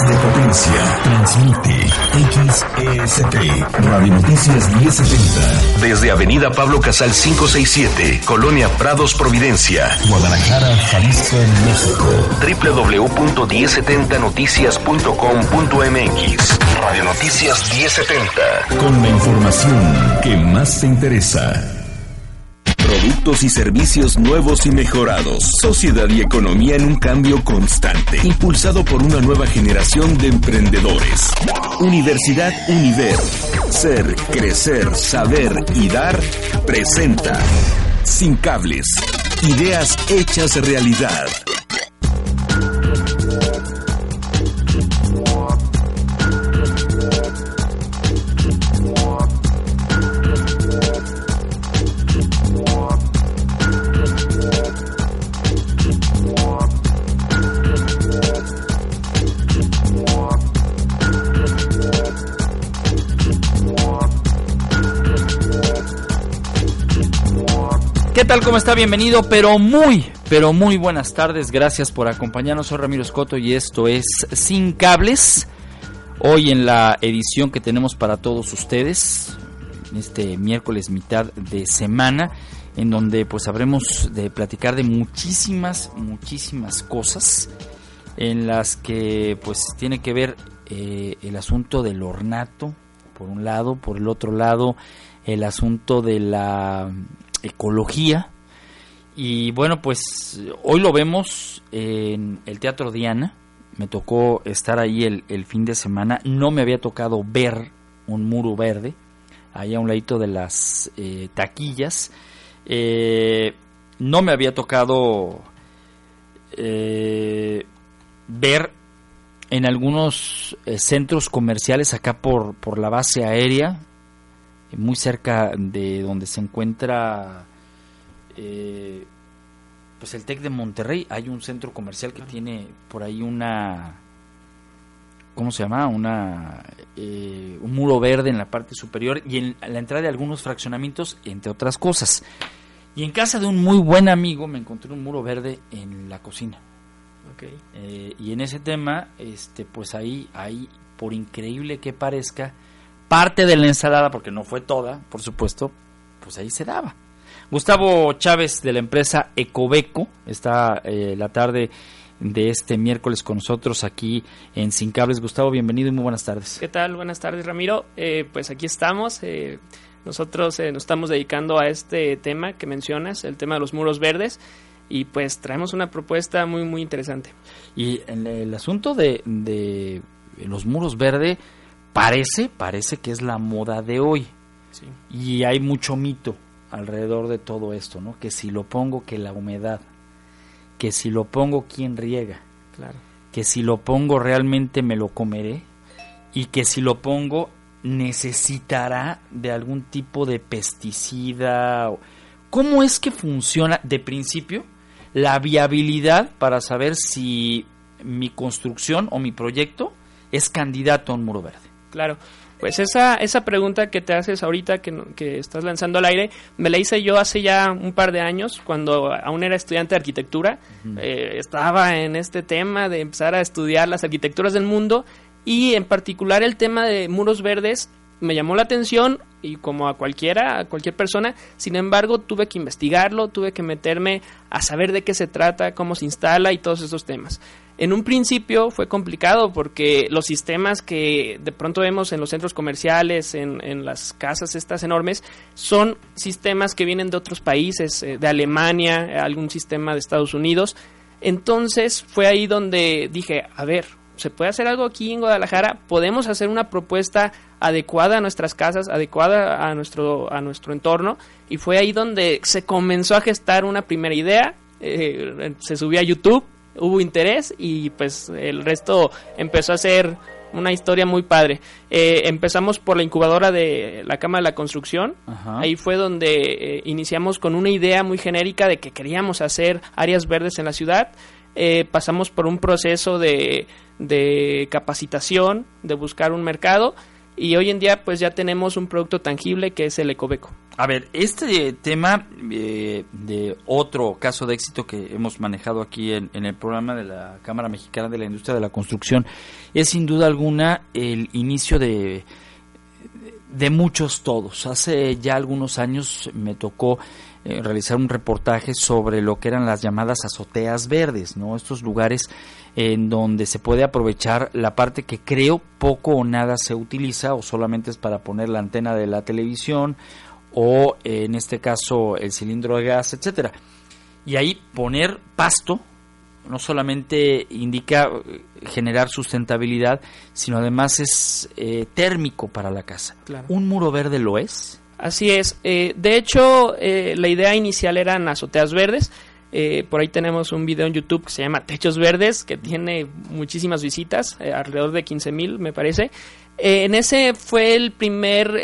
de potencia. Transmite XEST. Radio Noticias 1070. Desde Avenida Pablo Casal 567, Colonia Prados Providencia. Guadalajara, Jalisco, México. www.1070noticias.com.mx. Radio Noticias 1070. Con la información que más te interesa. Productos y servicios nuevos y mejorados. Sociedad y economía en un cambio constante. Impulsado por una nueva generación de emprendedores. Universidad Univer. Ser, crecer, saber y dar. Presenta. Sin cables. Ideas hechas realidad. ¿Qué tal? ¿Cómo está? Bienvenido, pero muy, pero muy buenas tardes. Gracias por acompañarnos. Soy Ramiro Escoto y esto es Sin Cables. Hoy en la edición que tenemos para todos ustedes, este miércoles mitad de semana, en donde pues habremos de platicar de muchísimas, muchísimas cosas en las que pues tiene que ver eh, el asunto del ornato, por un lado, por el otro lado, el asunto de la ecología. Y bueno, pues hoy lo vemos en el Teatro Diana. Me tocó estar ahí el, fin de semana. No me había tocado ver un muro verde, ahí a un ladito de las eh, taquillas. Eh, no me había tocado eh, ver en algunos centros comerciales acá por, por la base aérea, muy cerca de donde se encuentra eh, pues el TEC de Monterrey. Hay un centro comercial que tiene por ahí una... ¿Cómo se llama? Una, eh, un muro verde en la parte superior y en la entrada de algunos fraccionamientos, entre otras cosas. Y en casa de un muy buen amigo me encontré un muro verde en la cocina. Eh, y en ese tema, este, pues ahí, ahí, por increíble que parezca, parte de la ensalada, porque no fue toda, por supuesto, pues ahí se daba. Gustavo Chávez de la empresa Ecobeco está eh, la tarde de este miércoles con nosotros aquí en Sin Cables. Gustavo, bienvenido y muy buenas tardes. ¿Qué tal? Buenas tardes, Ramiro. Eh, pues aquí estamos. Eh, nosotros nos estamos dedicando a este tema que mencionas, el tema de los muros verdes. Y pues traemos una propuesta muy, muy interesante. Y en el asunto de, de los muros verdes, parece, parece que es la moda de hoy. Y hay mucho mito alrededor de todo esto, ¿no? Que si lo pongo, que la humedad, que si lo pongo, ¿quién riega? Claro. Que si lo pongo, realmente me lo comeré. Y que si lo pongo, necesitará de algún tipo de pesticida. ¿Cómo es que funciona de principio la viabilidad para saber si mi construcción o mi proyecto es candidato a un muro verde? Claro. Pues esa, esa pregunta que te haces ahorita que, que, estás lanzando al aire, me la hice yo hace ya un par de años, cuando aún era estudiante de arquitectura. Eh, estaba en este tema de empezar a estudiar las arquitecturas del mundo y en particular el tema de muros verdes me llamó la atención y como a cualquiera, a cualquier persona, sin embargo tuve que investigarlo, tuve que meterme a saber de qué se trata, cómo se instala y todos esos temas. En un principio fue complicado porque los sistemas que de pronto vemos en los centros comerciales, en, las casas estas enormes, son sistemas que vienen de otros países, eh, de Alemania, algún sistema de Estados Unidos. Entonces fue ahí donde dije, a ver, ¿se puede hacer algo aquí en Guadalajara? ¿Podemos hacer una propuesta adecuada a nuestras casas, adecuada a nuestro, a nuestro entorno? Y fue ahí donde se comenzó a gestar una primera idea, eh, se subió a YouTube, hubo interés y pues el resto empezó a ser una historia muy padre. Eh, empezamos por la incubadora de la Cámara de la Construcción. Ahí fue donde eh, iniciamos con una idea muy genérica de que queríamos hacer áreas verdes en la ciudad. Eh, pasamos por un proceso de, de capacitación, de buscar un mercado y hoy en día pues ya tenemos un producto tangible que es el Ecobeco. A ver, este tema eh, de otro caso de éxito que hemos manejado aquí en, el programa de la Cámara Mexicana de la Industria de la Construcción es sin duda alguna el inicio de, de muchos todos. Hace ya algunos años me tocó eh, realizar un reportaje sobre lo que eran las llamadas azoteas verdes, ¿no? Estos lugares en donde se puede aprovechar la parte que creo poco o nada se utiliza o solamente es para poner la antena de la televisión o en este caso el cilindro de gas, etcétera. Y ahí poner pasto no solamente indica eh, generar sustentabilidad, sino además es eh, térmico para la casa. ¿Un muro verde lo es? Así es. Eh, de hecho, la idea inicial eran azoteas verdes. por ahí tenemos un video en YouTube que se llama Techos Verdes, que tiene muchísimas visitas, alrededor de 15 mil me parece. en ese fue el primer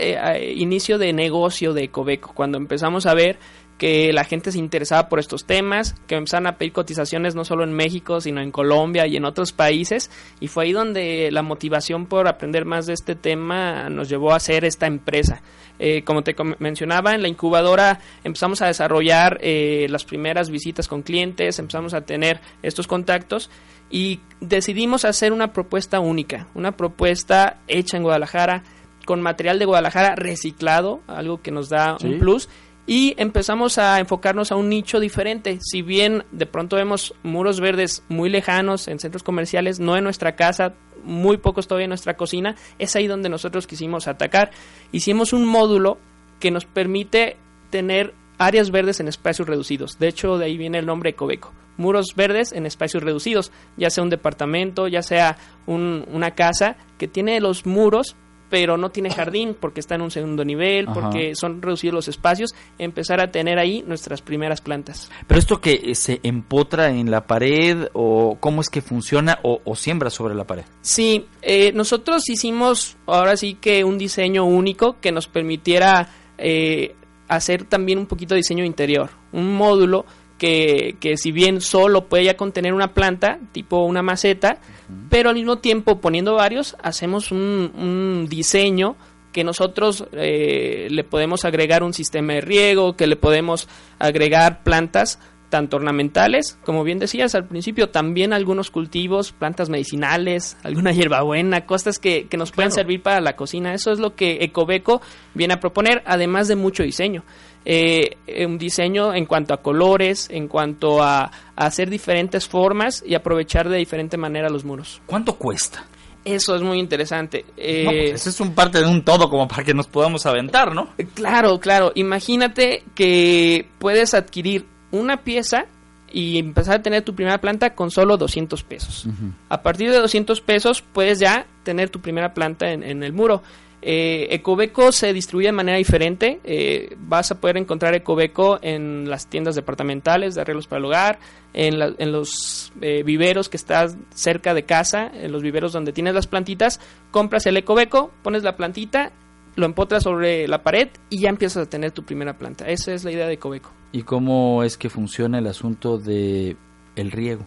inicio de negocio de Ecobeco, cuando empezamos a ver que la gente se interesaba por estos temas, que empezaron a pedir cotizaciones no solo en México, sino en Colombia y en otros países, y fue ahí donde la motivación por aprender más de este tema nos llevó a hacer esta empresa. Eh, como te mencionaba, en la incubadora empezamos a desarrollar eh, las primeras visitas con clientes, empezamos a tener estos contactos y decidimos hacer una propuesta única, una propuesta hecha en Guadalajara, con material de Guadalajara reciclado, algo que nos da un plus y empezamos a enfocarnos a un nicho diferente. Si bien de pronto vemos muros verdes muy lejanos en centros comerciales, no en nuestra casa, muy pocos todavía en nuestra cocina, es ahí donde nosotros quisimos atacar. Hicimos un módulo que nos permite tener áreas verdes en espacios reducidos. De hecho, de ahí viene el nombre Ecobeco. Muros verdes en espacios reducidos, ya sea un departamento, ya sea una casa que tiene los muros pero no tiene jardín porque está en un segundo nivel, porque son reducidos los espacios, empezar a tener ahí nuestras primeras plantas. Pero esto que eh, se empotra en la pared o cómo es que funciona o, siembra sobre la pared. Sí, eh, nosotros hicimos ahora sí que un diseño único que nos permitiera eh, hacer también un poquito de diseño interior, un módulo que, que si bien solo puede ya contener una planta, tipo una maceta, pero al mismo tiempo poniendo varios, hacemos un, diseño que nosotros eh, le podemos agregar un sistema de riego, que le podemos agregar plantas tanto ornamentales, como bien decías al principio, también algunos cultivos, plantas medicinales, alguna hierbabuena, cosas que, que nos pueden servir para la cocina. Eso es lo que Ecobeco viene a proponer, además de mucho diseño. Eh, un diseño en cuanto a colores, en cuanto a, hacer diferentes formas y aprovechar de diferente manera los muros. ¿Cuánto cuesta? Eso es muy interesante. Eh, pues eso es un parte de un todo como para que nos podamos aventar, ¿no? Claro, claro. Imagínate que puedes adquirir una pieza y empezar a tener tu primera planta con solo 200 pesos. A partir de 200 pesos puedes ya tener tu primera planta en, el muro. Eh, Ecobeco se distribuye de manera diferente. Eh, vas a poder encontrar Ecobeco en las tiendas departamentales de arreglos para el hogar, en, en los eh, viveros que estás cerca de casa, en los viveros donde tienes las plantitas. Compras el Ecobeco, pones la plantita lo empotras sobre la pared y ya empiezas a tener tu primera planta. Esa es la idea de Cobeco. ¿Y cómo es que funciona el asunto de el riego?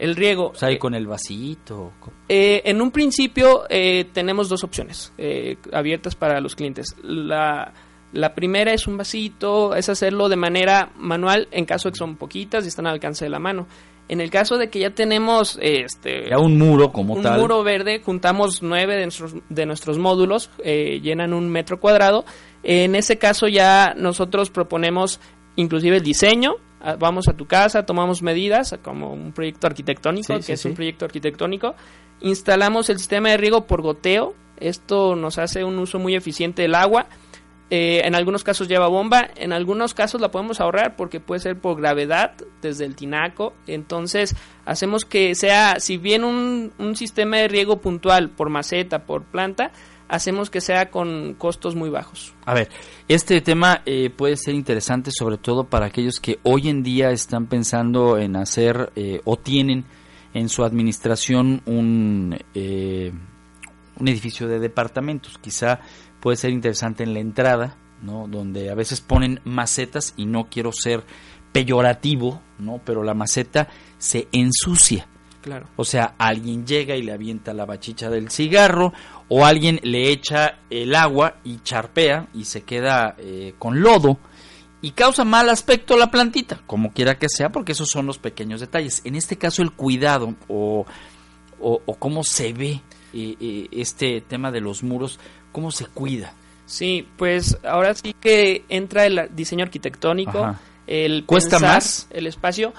El riego. O sea, con el vasito. Eh, en un principio eh, tenemos dos opciones eh, abiertas para los clientes. La, la primera es un vasito, es hacerlo de manera manual en caso de que son poquitas y están al alcance de la mano. En el caso de que ya tenemos este ya un muro como tal. Un muro verde, juntamos nueve de nuestros, de nuestros módulos, eh, llenan un metro cuadrado. En ese caso ya nosotros proponemos inclusive el diseño, vamos a tu casa, tomamos medidas, como un proyecto arquitectónico, que es un proyecto arquitectónico, instalamos el sistema de riego por goteo, esto nos hace un uso muy eficiente del agua, Eh, en algunos casos lleva bomba, en algunos casos la podemos ahorrar porque puede ser por gravedad desde el tinaco. Entonces hacemos que sea, si bien un, un sistema de riego puntual por maceta, por planta, hacemos que sea con costos muy bajos. A ver, este tema eh, puede ser interesante sobre todo para aquellos que hoy en día están pensando en hacer eh, o tienen en su administración un, eh, un edificio de departamentos. Quizá puede ser interesante en la entrada, ¿no? Donde a veces ponen macetas y no quiero ser peyorativo, ¿no? Pero la maceta se ensucia. Claro. O sea, alguien llega y le avienta la bachicha del cigarro o alguien le echa el agua y charpea y se queda eh, con lodo y causa mal aspecto la plantita, como quiera que sea, porque esos son los pequeños detalles. En este caso, el cuidado o, o, o cómo se ve eh, eh, este tema de los muros, cómo se cuida. Sí, pues ahora sí que entra el diseño arquitectónico, Ajá. el ¿Cuesta pensar más? el espacio.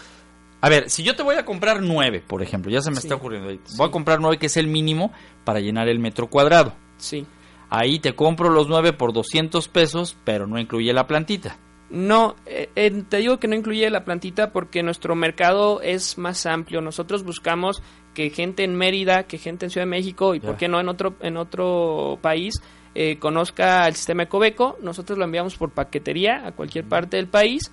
A ver, si yo te voy a comprar nueve, por ejemplo, ya se me Sí. está ocurriendo. Sí. voy a comprar nueve que es el mínimo para llenar el metro cuadrado. Sí. Ahí te compro los nueve por 200 pesos, pero no incluye la plantita. No, eh, eh, te digo que no incluye la plantita porque nuestro mercado es más amplio. Nosotros buscamos que gente en Mérida, que gente en Ciudad de México y Ya. por qué no en otro en otro país eh, conozca el sistema Ecobeco. Nosotros lo enviamos por paquetería a cualquier parte del país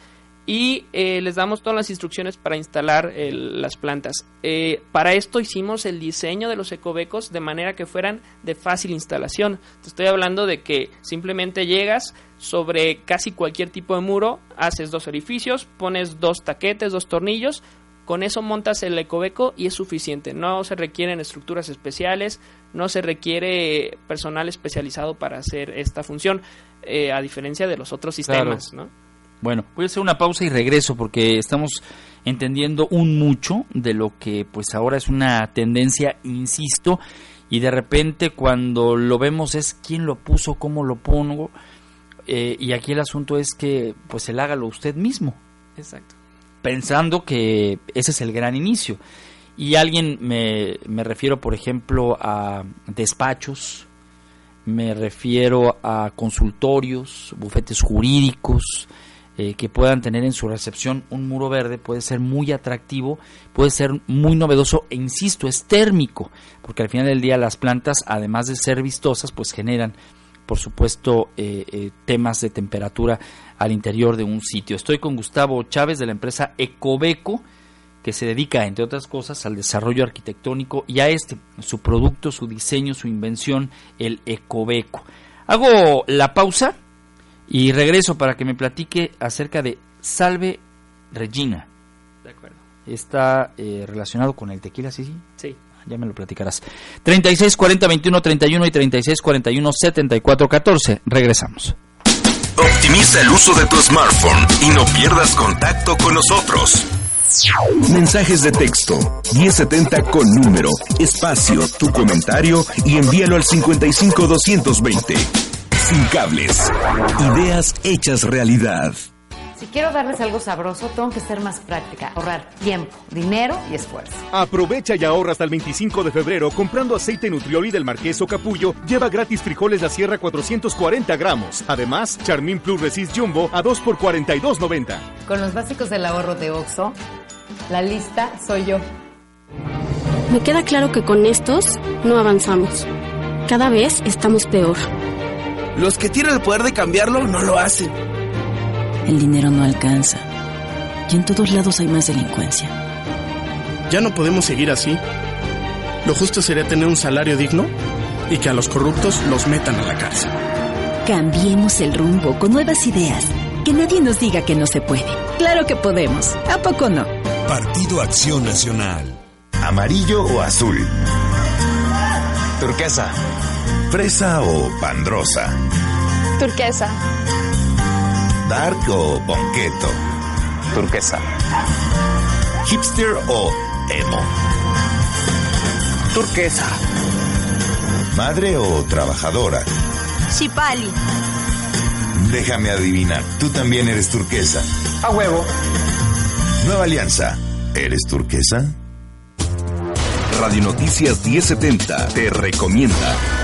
y eh, les damos todas las instrucciones para instalar el- las plantas. Eh, para esto hicimos el diseño de los ecobecos de manera que fueran de fácil instalación. Te estoy hablando de que simplemente llegas sobre casi cualquier tipo de muro, haces dos orificios, pones dos taquetes, dos tornillos, con eso montas el ecobeco y es suficiente. No se requieren estructuras especiales, no se requiere personal especializado para hacer esta función, eh, a diferencia de los otros sistemas, ¿no? Bueno, voy a hacer una pausa y regreso porque estamos entendiendo un mucho de lo que pues ahora es una tendencia, insisto, y de repente cuando lo vemos es quién lo puso, cómo lo pongo, eh, y aquí el asunto es que pues el hágalo usted mismo, Exacto. pensando que ese es el gran inicio. Y alguien me, me refiero, por ejemplo, a despachos, me refiero a consultorios, bufetes jurídicos, eh, que puedan tener en su recepción un muro verde, puede ser muy atractivo, puede ser muy novedoso e insisto, es térmico, porque al final del día las plantas, además de ser vistosas, pues generan, por supuesto, eh, eh, temas de temperatura al interior de un sitio. Estoy con Gustavo Chávez de la empresa Ecobeco, que se dedica, entre otras cosas, al desarrollo arquitectónico y a este, su producto, su diseño, su invención, el Ecobeco. Hago la pausa y regreso para que me platique acerca de Salve Regina. De acuerdo. Está eh, relacionado con el tequila, sí, sí. Sí. Ya me lo platicarás. 36 40 21 31 y 36 41 74 14. Regresamos. Optimiza el uso de tu smartphone y no pierdas contacto con nosotros. Mensajes de texto 1070 con número, espacio, tu comentario y envíalo al 55220. Sin cables. Ideas hechas realidad. Si quiero darles algo sabroso, tengo que ser más práctica, ahorrar tiempo, dinero y esfuerzo. Aprovecha y ahorra hasta el 25 de febrero comprando aceite Nutrioli del Marqués o Capullo. Lleva gratis frijoles La Sierra 440 gramos. Además, Charmin Plus Resist Jumbo a 2 por 42.90. Con los básicos del ahorro de OXO, la lista soy yo. Me queda claro que con estos no avanzamos. Cada vez estamos peor. Los que tienen el poder de cambiarlo no lo hacen. El dinero no alcanza. Y en todos lados hay más delincuencia. Ya no podemos seguir así. Lo justo sería tener un salario digno y que a los corruptos los metan a la cárcel. Cambiemos el rumbo con nuevas ideas. Que nadie nos diga que no se puede. Claro que podemos. ¿A poco no? Partido Acción Nacional. ¿Amarillo o azul? Turquesa. ¿Fresa o pandrosa? Turquesa. ¿Dark o bonqueto? Turquesa. ¿Hipster o emo? Turquesa. ¿Madre o trabajadora? Chipali. Déjame adivinar, tú también eres turquesa. A huevo. Nueva Alianza, ¿eres turquesa? Radio Noticias 1070 te recomienda.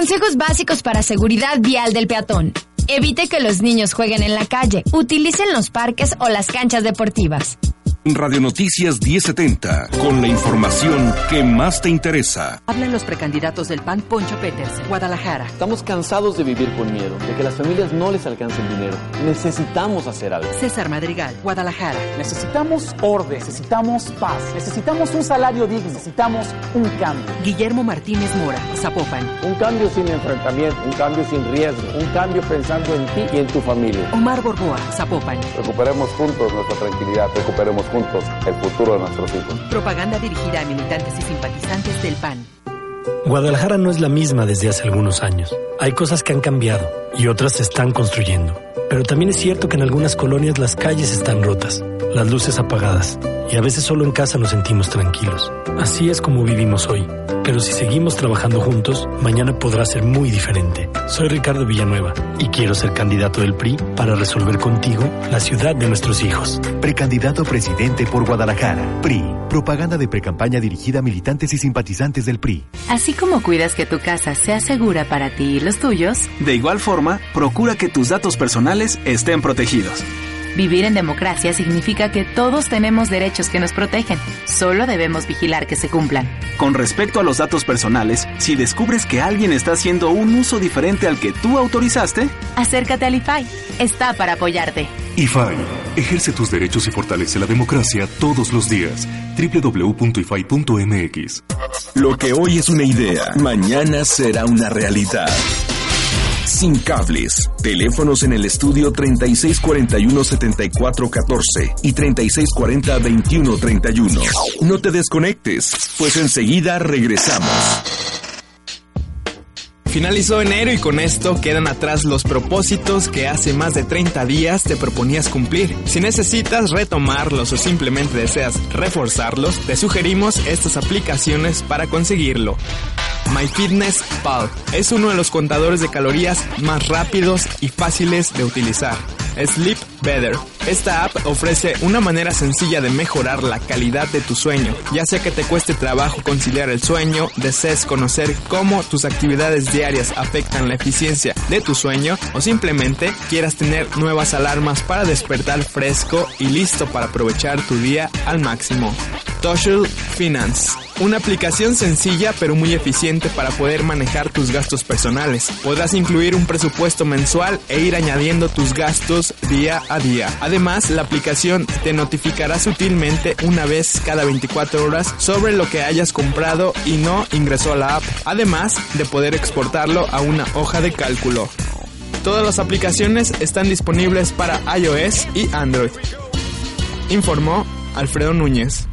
Consejos básicos para seguridad vial del peatón. Evite que los niños jueguen en la calle. Utilicen los parques o las canchas deportivas. Radio Noticias 1070, con la información que más te interesa. Hablan los precandidatos del PAN Poncho Peters, Guadalajara. Estamos cansados de vivir con miedo, de que las familias no les alcancen dinero. Necesitamos hacer algo. César Madrigal, Guadalajara. Necesitamos orden, necesitamos paz, necesitamos un salario digno, necesitamos un cambio. Guillermo Martínez Mora, Zapopan. Un cambio sin enfrentamiento, un cambio sin riesgo, un cambio pensando en ti y en tu familia. Omar Borboa, Zapopan. Recuperemos juntos nuestra tranquilidad, recuperemos juntos el futuro de nuestros hijos. Propaganda dirigida a militantes y simpatizantes del PAN. Guadalajara no es la misma desde hace algunos años. Hay cosas que han cambiado y otras se están construyendo. Pero también es cierto que en algunas colonias las calles están rotas, las luces apagadas y a veces solo en casa nos sentimos tranquilos. Así es como vivimos hoy. Pero si seguimos trabajando juntos, mañana podrá ser muy diferente. Soy Ricardo Villanueva y quiero ser candidato del PRI para resolver contigo la ciudad de nuestros hijos. Precandidato presidente por Guadalajara. PRI. Propaganda de precampaña dirigida a militantes y simpatizantes del PRI. Así como cuidas que tu casa sea segura para ti y los tuyos, de igual forma, procura que tus datos personales estén protegidos. Vivir en democracia significa que todos tenemos derechos que nos protegen. Solo debemos vigilar que se cumplan. Con respecto a los datos personales, si descubres que alguien está haciendo un uso diferente al que tú autorizaste, acércate al IFAI. Está para apoyarte. IFAI. Ejerce tus derechos y fortalece la democracia todos los días. www.ifai.mx. Lo que hoy es una idea, mañana será una realidad sin cables. Teléfonos en el estudio 3641-7414 y 3640-2131. No te desconectes, pues enseguida regresamos. Finalizó enero y con esto quedan atrás los propósitos que hace más de 30 días te proponías cumplir. Si necesitas retomarlos o simplemente deseas reforzarlos, te sugerimos estas aplicaciones para conseguirlo. MyFitnessPal es uno de los contadores de calorías más rápidos y fáciles de utilizar. Sleep Better. Esta app ofrece una manera sencilla de mejorar la calidad de tu sueño, ya sea que te cueste trabajo conciliar el sueño, desees conocer cómo tus actividades diarias afectan la eficiencia de tu sueño o simplemente quieras tener nuevas alarmas para despertar fresco y listo para aprovechar tu día al máximo. Social Finance. Una aplicación sencilla pero muy eficiente para poder manejar tus gastos personales. Podrás incluir un presupuesto mensual e ir añadiendo tus gastos día a día. Además, la aplicación te notificará sutilmente una vez cada 24 horas sobre lo que hayas comprado y no ingresó a la app, además de poder exportarlo a una hoja de cálculo. Todas las aplicaciones están disponibles para iOS y Android. Informó Alfredo Núñez.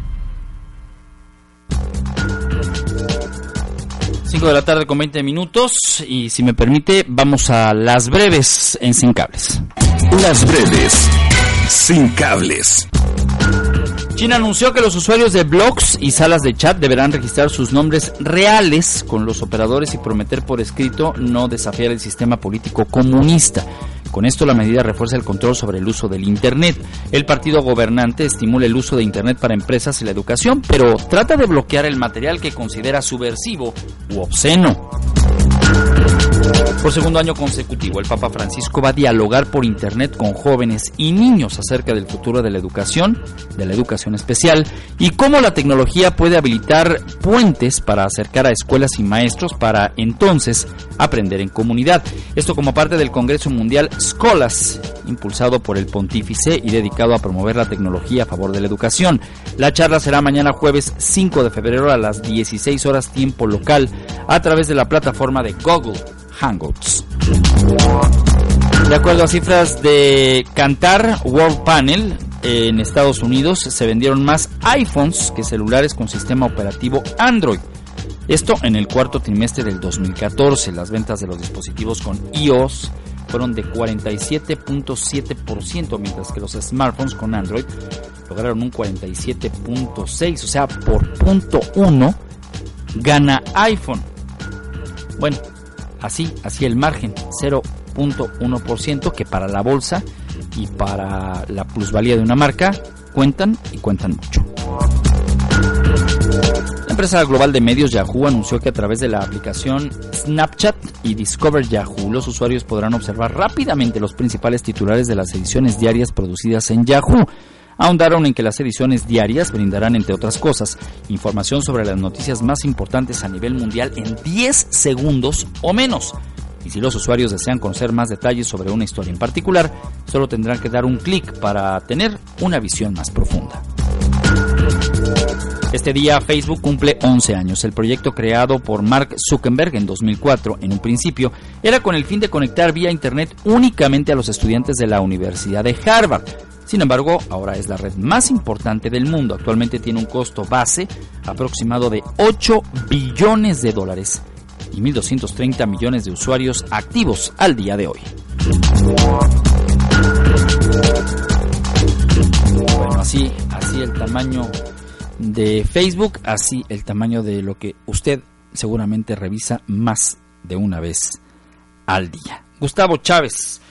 5 de la tarde con 20 minutos y si me permite vamos a las breves en Sin Cables. Las breves sin cables. China anunció que los usuarios de blogs y salas de chat deberán registrar sus nombres reales con los operadores y prometer por escrito no desafiar el sistema político comunista. Con esto la medida refuerza el control sobre el uso del Internet. El partido gobernante estimula el uso de Internet para empresas y la educación, pero trata de bloquear el material que considera subversivo u obsceno. Por segundo año consecutivo, el Papa Francisco va a dialogar por Internet con jóvenes y niños acerca del futuro de la educación, de la educación especial y cómo la tecnología puede habilitar puentes para acercar a escuelas y maestros para entonces aprender en comunidad. Esto como parte del Congreso Mundial Scholas, impulsado por el pontífice y dedicado a promover la tecnología a favor de la educación. La charla será mañana jueves 5 de febrero a las 16 horas tiempo local a través de la plataforma de Google Hangouts. De acuerdo a cifras de Cantar World Panel, en Estados Unidos se vendieron más iPhones que celulares con sistema operativo Android. Esto en el cuarto trimestre del 2014. Las ventas de los dispositivos con iOS fueron de 47.7%, mientras que los smartphones con Android lograron un 47.6%, o sea, por punto uno gana iPhone. Bueno, así, así el margen, 0.1% que para la bolsa y para la plusvalía de una marca cuentan y cuentan mucho. empresa global de medios Yahoo anunció que a través de la aplicación Snapchat y Discover Yahoo los usuarios podrán observar rápidamente los principales titulares de las ediciones diarias producidas en Yahoo. Ahondaron en que las ediciones diarias brindarán, entre otras cosas, información sobre las noticias más importantes a nivel mundial en 10 segundos o menos. Y si los usuarios desean conocer más detalles sobre una historia en particular, solo tendrán que dar un clic para tener una visión más profunda. Este día Facebook cumple 11 años. El proyecto creado por Mark Zuckerberg en 2004, en un principio, era con el fin de conectar vía Internet únicamente a los estudiantes de la Universidad de Harvard. Sin embargo, ahora es la red más importante del mundo. Actualmente tiene un costo base aproximado de 8 billones de dólares y 1.230 millones de usuarios activos al día de hoy. Bueno, así, así el tamaño de Facebook, así el tamaño de lo que usted seguramente revisa más de una vez al día. Gustavo Chávez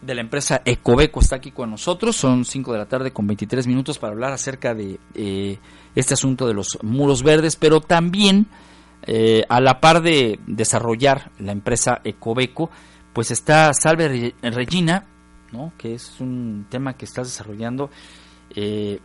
de la empresa Ecobeco está aquí con nosotros. Son 5 de la tarde con 23 minutos para hablar acerca de eh, este asunto de los muros verdes, pero también eh, a la par de desarrollar la empresa Ecobeco, pues está Salve Regina, ¿no? que es un tema que estás desarrollando eh,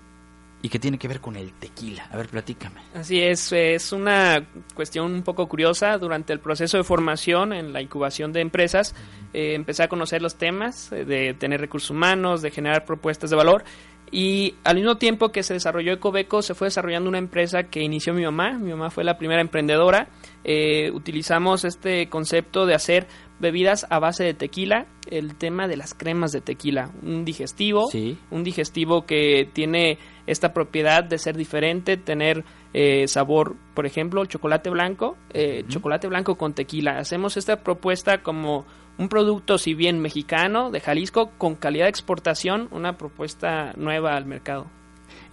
y que tiene que ver con el tequila. A ver, platícame. Así es, es una cuestión un poco curiosa. Durante el proceso de formación en la incubación de empresas, eh, empecé a conocer los temas eh, de tener recursos humanos, de generar propuestas de valor. Y al mismo tiempo que se desarrolló Ecobeco, se fue desarrollando una empresa que inició mi mamá. Mi mamá fue la primera emprendedora. Eh, utilizamos este concepto de hacer bebidas a base de tequila, el tema de las cremas de tequila, un digestivo, un digestivo que tiene esta propiedad de ser diferente, tener eh, sabor, por ejemplo, chocolate blanco, eh, chocolate blanco con tequila. Hacemos esta propuesta como un producto, si bien mexicano, de Jalisco, con calidad de exportación, una propuesta nueva al mercado.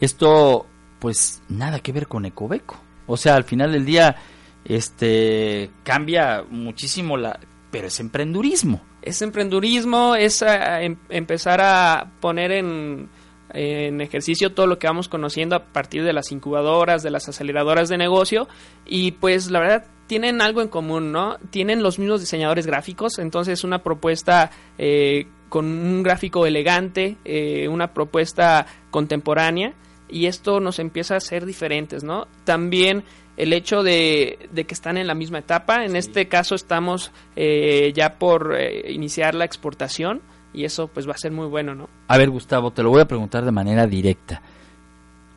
Esto, pues, nada que ver con Ecobeco. O sea, al final del día, este, cambia muchísimo la, pero es emprendurismo. Es emprendurismo, es eh, em, empezar a poner en, en, ejercicio todo lo que vamos conociendo a partir de las incubadoras, de las aceleradoras de negocio y pues la verdad tienen algo en común, ¿no? Tienen los mismos diseñadores gráficos, entonces una propuesta eh, con un gráfico elegante, eh, una propuesta contemporánea y esto nos empieza a ser diferentes, ¿no? También el hecho de, que están en la misma etapa. En este caso estamos eh, ya por eh, iniciar la exportación y eso pues va a ser muy bueno, ¿no? A ver, Gustavo, te lo voy a preguntar de manera directa.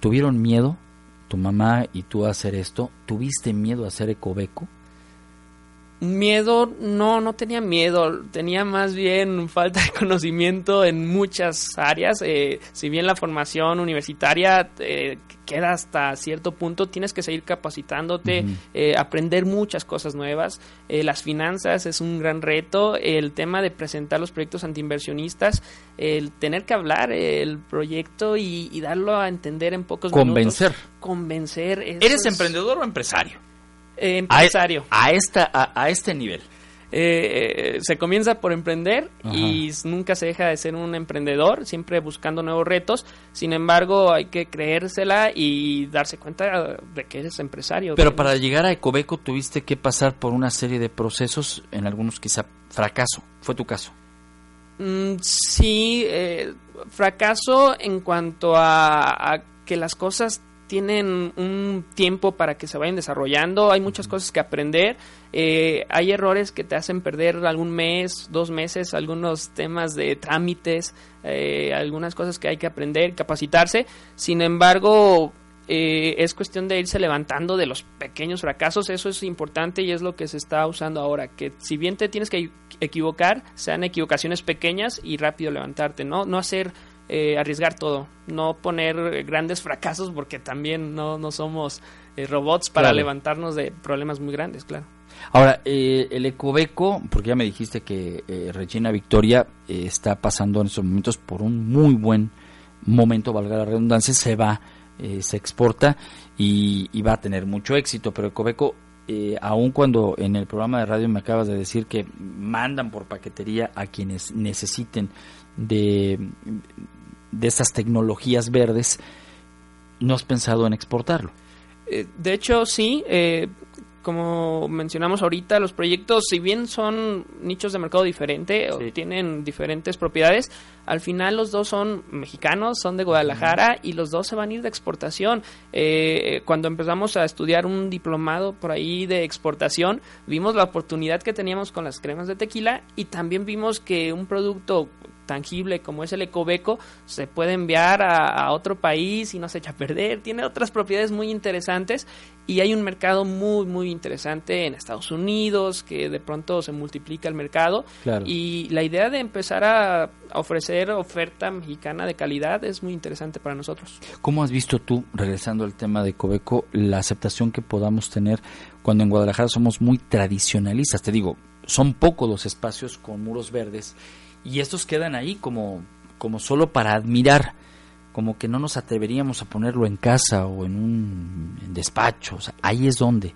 ¿Tuvieron miedo tu mamá y tú a hacer esto? ¿Tuviste miedo a hacer Ecobeco? Miedo, no, no tenía miedo, tenía más bien falta de conocimiento en muchas áreas. Eh, si bien la formación universitaria eh, queda hasta cierto punto, tienes que seguir capacitándote, eh, aprender muchas cosas nuevas. las finanzas es un gran reto, el tema de presentar los proyectos antiinversionistas, el tener que hablar el proyecto y, darlo a entender en pocos Convencer. minutos. Convencer. Convencer. ¿Eres emprendedor o empresario? Eh, empresario. A, esta, a, este nivel. Eh, se comienza por emprender y nunca se deja de ser un emprendedor, siempre buscando nuevos retos. Sin embargo, hay que creérsela y darse cuenta de que eres empresario. Pero para llegar a Ecobeco tuviste que pasar por una serie de procesos, en algunos quizá fracaso. ¿Fue tu caso? Mm, sí, eh, fracaso en cuanto a que las cosas tienen un tiempo para que se vayan desarrollando, hay muchas cosas que aprender, eh, hay errores que te hacen perder algún mes, dos meses, algunos temas de trámites, eh, algunas cosas que hay que aprender, capacitarse, sin embargo, eh, es cuestión de irse levantando de los pequeños fracasos, eso es importante y es lo que se está usando ahora, que si bien te tienes que equivocar, sean equivocaciones pequeñas y rápido levantarte, ¿no? No hacer eh, arriesgar todo, no poner grandes fracasos porque también no, no somos eh, robots para levantarnos de problemas muy grandes, claro. Ahora, eh, el Ecobeco, porque ya me dijiste que Regina Victoria está pasando en estos momentos por un muy buen momento, valga la redundancia, se va, se exporta y, y, va a tener mucho éxito, pero Ecobeco, aun cuando en el programa de radio me acabas de decir que mandan por paquetería a quienes necesiten de, de estas tecnologías verdes, ¿no has pensado en exportarlo? Eh, de hecho, sí. Eh, como mencionamos ahorita, los proyectos, si bien son nichos de mercado diferente o tienen diferentes propiedades, al final los dos son mexicanos, son de Guadalajara y los dos se van a ir de exportación. Eh, cuando empezamos a estudiar un diplomado por ahí de exportación, vimos la oportunidad que teníamos con las cremas de tequila y también vimos que un producto tangible como es el ecobeco se puede enviar a, otro país y no se echa a perder. Tiene otras propiedades muy interesantes y hay un mercado muy muy interesante en Estados Unidos que de pronto se multiplica el mercado y la idea de empezar a ofrecer oferta mexicana de calidad es muy interesante para nosotros. ¿Cómo has visto tú, regresando al tema de Ecobeco, la aceptación que podamos tener cuando en Guadalajara somos muy tradicionalistas? Te digo, son pocos los espacios con muros verdes y estos quedan ahí como, como solo para admirar, como que no nos atreveríamos a ponerlo en casa o en un despacho, ahí es donde.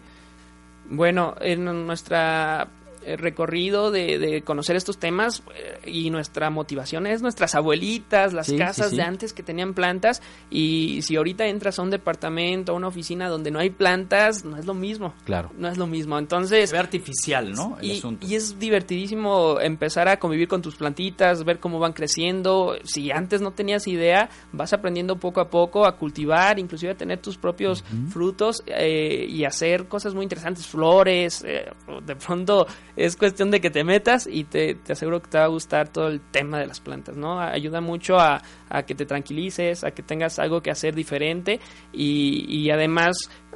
Bueno, en nuestra recorrido de, conocer estos temas eh, y nuestra motivación es nuestras abuelitas, las casas de antes que tenían plantas y si ahorita entras a un departamento, a una oficina donde no hay plantas, no es lo mismo. Claro. No es lo mismo. Entonces... Es artificial, ¿no? y, y es divertidísimo empezar a convivir con tus plantitas, ver cómo van creciendo. Si antes no tenías idea, vas aprendiendo poco a poco a cultivar, inclusive a tener tus propios frutos eh, y hacer cosas muy interesantes, flores. de pronto es cuestión de que te metas y te, aseguro que te va a gustar todo el tema de las plantas, ¿no? Ayuda mucho a, que te tranquilices, a que tengas algo que hacer diferente y, además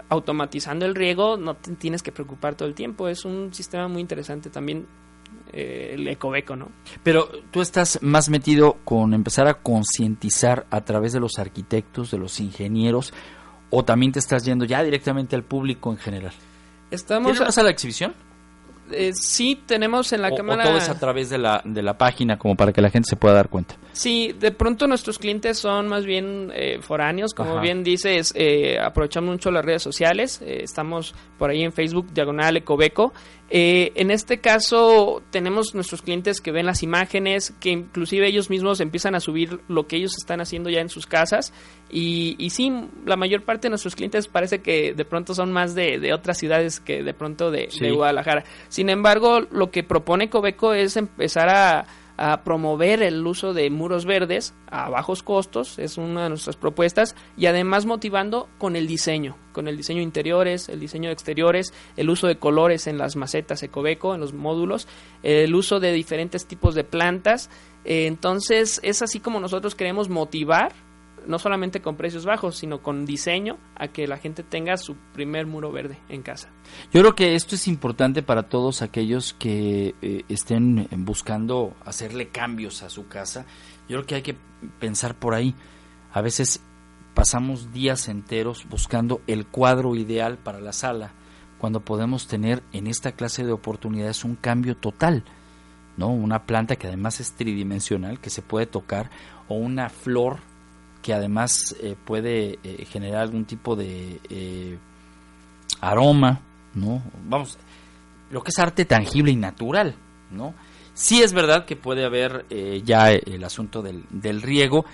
automatizando el riego no te tienes que preocupar todo el tiempo. Es un sistema muy interesante también eh, el ecobeco, ¿no? Pero tú estás más metido con empezar a concientizar a través de los arquitectos, de los ingenieros, o también te estás yendo ya directamente al público en general. Estamos ¿Tienes a la exhibición? Eh, sí tenemos en la cámara... O todo es a través de la, de la página, como para que la gente se pueda dar cuenta. Sí, de pronto nuestros clientes son más bien eh, foráneos, como bien dices, eh, aprovechamos mucho las redes sociales, eh, estamos por ahí en Facebook, Diagonal Ecobeco. En este caso tenemos nuestros clientes que ven las imágenes, que inclusive ellos mismos empiezan a subir lo que ellos están haciendo ya en sus casas y, y sí, la mayor parte de nuestros clientes parece que de pronto son más de, de otras ciudades que de pronto de, de Guadalajara. Sin embargo, lo que propone Ecobeco es empezar a a promover el uso de muros verdes a bajos costos, es una de nuestras propuestas, y además motivando con el diseño, con el diseño interiores, el diseño de exteriores, el uso de colores en las macetas Ecobeco, en los módulos, el uso de diferentes tipos de plantas. Eh, entonces es así como nosotros queremos motivar no solamente con precios bajos, sino con diseño a que la gente tenga su primer muro verde en casa. Yo creo que esto es importante para todos aquellos que eh, estén buscando hacerle cambios a su casa. Yo creo que hay que pensar por ahí. A veces pasamos días enteros buscando el cuadro ideal para la sala, cuando podemos tener en esta clase de oportunidades un cambio total. ¿no? Una planta que además es tridimensional, que se puede tocar, o una flor que además eh, puede eh, generar algún tipo de eh, aroma, ¿no? Vamos, lo que es arte tangible y natural, ¿no? Sí es verdad que puede haber ya el asunto del, del, riego.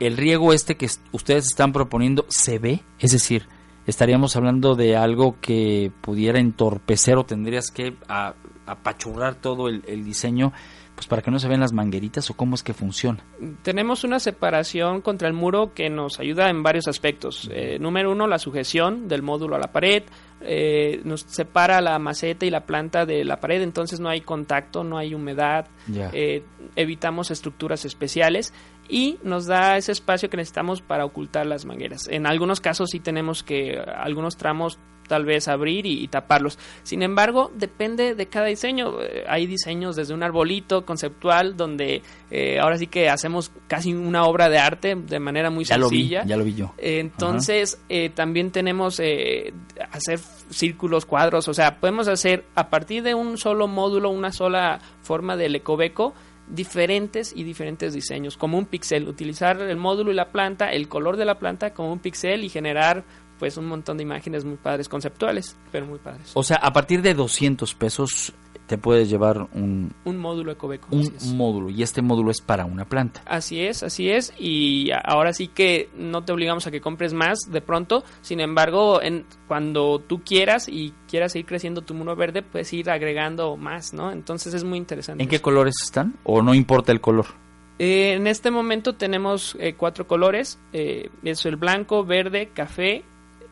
El riego este que ustedes están proponiendo se ve, es decir, estaríamos hablando de algo que pudiera entorpecer o tendrías que apachurrar todo el diseño pues para que no se vean las mangueritas o cómo es que funciona? Tenemos una separación contra el muro que nos ayuda en varios aspectos. Eh, número uno, la sujeción del módulo a la pared. Eh, nos separa la maceta y la planta de la pared, entonces no hay contacto, no hay humedad. Eh, evitamos estructuras especiales y nos da ese espacio que necesitamos para ocultar las mangueras. En algunos casos sí tenemos que algunos tramos tal vez abrir y, taparlos. Sin embargo, depende de cada diseño. Eh, hay diseños desde un arbolito conceptual donde eh, ahora sí que hacemos casi una obra de arte de manera muy sencilla. ya lo vi yo. entonces, eh, también tenemos hacer círculos, cuadros, o sea, podemos hacer a partir de un solo módulo, una sola forma del ecobeco, diferentes y diferentes diseños, como un pixel, utilizar el módulo y la planta, el color de la planta como un pixel y generar pues un montón de imágenes muy padres, conceptuales, pero muy padres. O sea, a partir de 200 pesos te puedes llevar un, Un módulo Ecobeco. un módulo y este módulo es para una planta. Así es, así es. Y ahora sí que no te obligamos a que compres más de pronto. Sin embargo, en, cuando tú quieras y quieras ir creciendo tu muro verde, puedes ir agregando más, ¿no? Entonces es muy interesante. ¿En qué colores están? ¿O no importa el color? Eh, en este momento tenemos eh, cuatro colores. Eh, es el blanco, verde, café,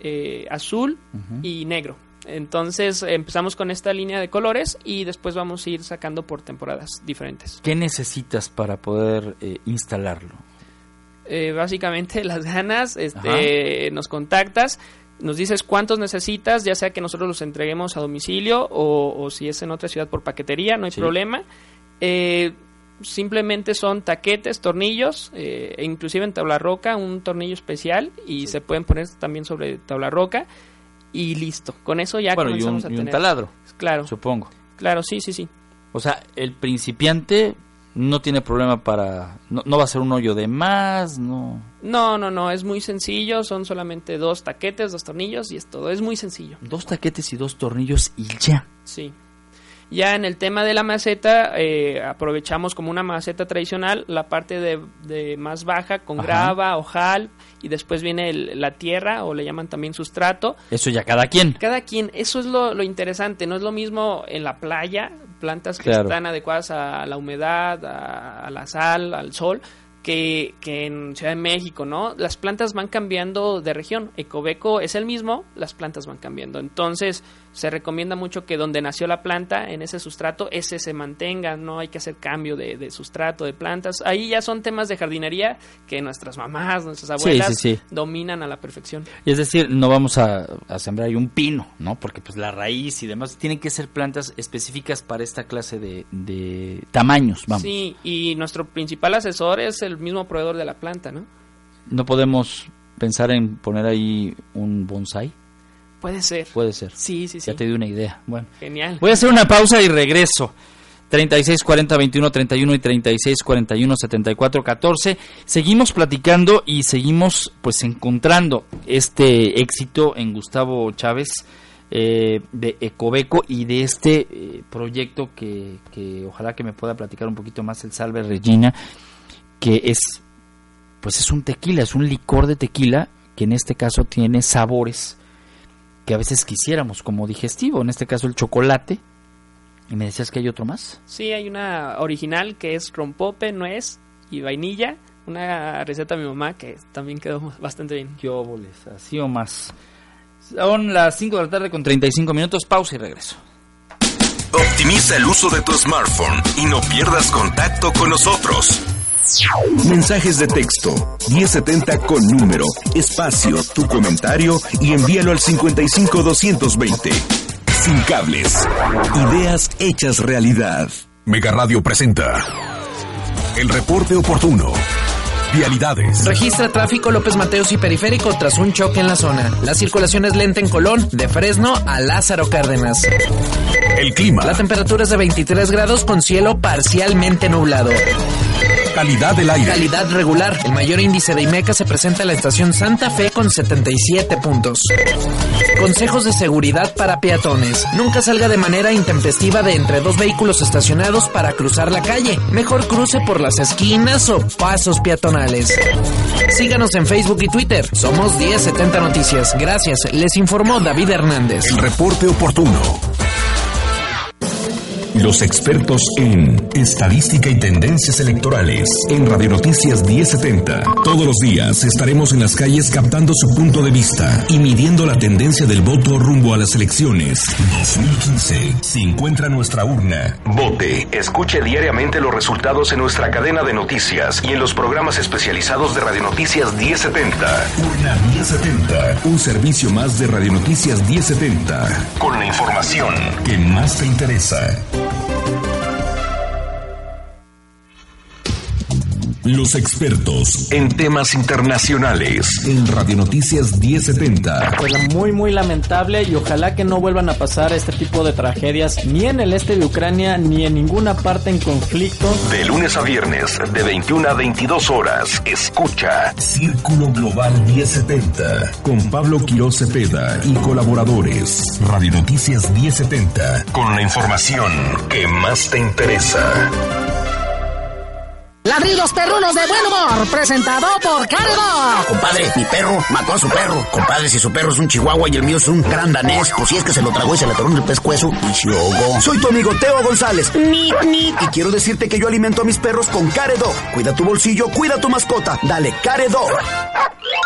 eh, azul y negro. Entonces empezamos con esta línea de colores y después vamos a ir sacando por temporadas diferentes. ¿Qué necesitas para poder eh, instalarlo? Eh, básicamente las ganas, este, nos contactas, nos dices cuántos necesitas, ya sea que nosotros los entreguemos a domicilio o, o si es en otra ciudad por paquetería, no hay Sí. problema. Eh, simplemente son taquetes, tornillos, eh, e inclusive en tabla roca un tornillo especial y se pueden poner también sobre tabla roca y listo. Con eso ya bueno, y un, comenzamos a y un tener. taladro, Claro, supongo. claro, sí, sí, sí. O sea, el principiante no tiene problema para... No, no va a ser un hoyo de más, no... No, no, no, es muy sencillo, son solamente dos taquetes, dos tornillos y es todo, es muy sencillo. Dos taquetes y dos tornillos y ya. Sí. Ya en el tema de la maceta, eh, aprovechamos como una maceta tradicional la parte de, de más baja con Ajá. grava, ojal y después viene el- la tierra o le llaman también sustrato. Eso ya cada quien. Cada quien, eso es lo, lo interesante, no es lo mismo en la playa, plantas que Claro. están adecuadas a la humedad, a, a la sal, al sol, que, que en Ciudad de México, ¿no? Las plantas van cambiando de región. Ecobeco es el mismo, las plantas van cambiando. Entonces, se recomienda mucho que donde nació la planta, en ese sustrato, ese se mantenga, no hay que hacer cambio de, de sustrato, de plantas. Ahí ya son temas de jardinería que nuestras mamás, nuestras Sí, abuelas sí, sí. dominan a la perfección. Es decir, no vamos a, a sembrar ahí un pino, ¿no? Porque pues la raíz y demás tienen que ser plantas específicas para esta clase de, de tamaños, vamos. Sí, y nuestro principal asesor es el mismo proveedor de la planta, ¿no? No podemos pensar en poner ahí un bonsai. Puede ser. Puede ser. Sí, sí, sí. Ya te di una idea. Bueno. Genial. Voy a hacer una pausa y regreso. 36 40 21 31 y 36 41 74 14. Seguimos platicando y seguimos pues encontrando este éxito en Gustavo Chávez eh, de Ecobeco y de este eh, proyecto que, que ojalá que me pueda platicar un poquito más el Salve Regina, que es pues es un tequila, es un licor de tequila que en este caso tiene sabores que a veces quisiéramos como digestivo, en este caso el chocolate. Y me decías que hay otro más. Sí, hay una original que es rompope, nuez y vainilla. Una receta de mi mamá que también quedó bastante bien. ¿Qué óboles? Así o más. Son las 5 de la tarde con 35 minutos. Pausa y regreso. Optimiza el uso de tu smartphone y no pierdas contacto con nosotros. Mensajes de texto 1070 con número, espacio, tu comentario y envíalo al 55220. Sin cables. Ideas hechas realidad. Mega Radio presenta el reporte oportuno. Vialidades. Registra tráfico López Mateos y Periférico tras un choque en la zona. La circulación es lenta en Colón, de Fresno a Lázaro Cárdenas. El clima. La temperatura es de 23 grados con cielo parcialmente nublado. Calidad del aire. Calidad regular. El mayor índice de IMECA se presenta en la estación Santa Fe con 77 puntos. Consejos de seguridad para peatones. Nunca salga de manera intempestiva de entre dos vehículos estacionados para cruzar la calle. Mejor cruce por las esquinas o pasos peatonales. Síganos en Facebook y Twitter. Somos 1070 Noticias. Gracias. Les informó David Hernández. El reporte oportuno. Los expertos en estadística y tendencias electorales en Radio Noticias 1070. Todos los días estaremos en las calles captando su punto de vista y midiendo la tendencia del voto rumbo a las elecciones 2015. Si encuentra nuestra urna, vote. Escuche diariamente los resultados en nuestra cadena de noticias y en los programas especializados de Radio Noticias 1070. Urna 1070, un servicio más de Radio Noticias 1070 con la información que más te interesa. Los expertos en temas internacionales en Radio Noticias 1070. Pues muy muy lamentable y ojalá que no vuelvan a pasar este tipo de tragedias ni en el este de Ucrania ni en ninguna parte en conflicto. De lunes a viernes de 21 a 22 horas, escucha Círculo Global 1070 con Pablo Quiroz Cepeda y colaboradores. Radio Noticias 1070 con la información que más te interesa. Ladridos perrunos de buen humor, presentado por Caredog. Compadre, mi perro mató a su perro. Compadre, si su perro es un chihuahua y el mío es un gran danés, pues si es que se lo tragó y se le atoró en el pescuezo y se ahogó. Soy tu amigo Teo González. Y quiero decirte que yo alimento a mis perros con Caredog. Cuida tu bolsillo, cuida tu mascota. Dale Caredog.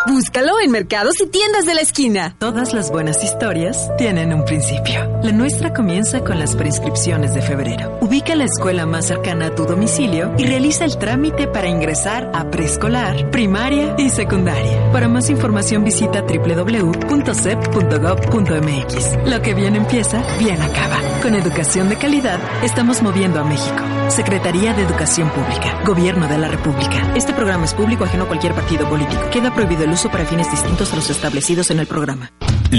Búscalo en mercados y tiendas de la esquina. Todas las buenas historias tienen un principio. La nuestra comienza con las prescripciones de febrero. Ubica la escuela más cercana a tu domicilio y realiza el trámite para ingresar a preescolar, primaria y secundaria. Para más información visita www.cep.gov.mx. Lo que bien empieza, bien acaba. Con educación de calidad, estamos moviendo a México. Secretaría de Educación Pública, Gobierno de la República. Este programa es público ajeno a cualquier partido político. Queda prohibido el uso para fines distintos a los establecidos en el programa.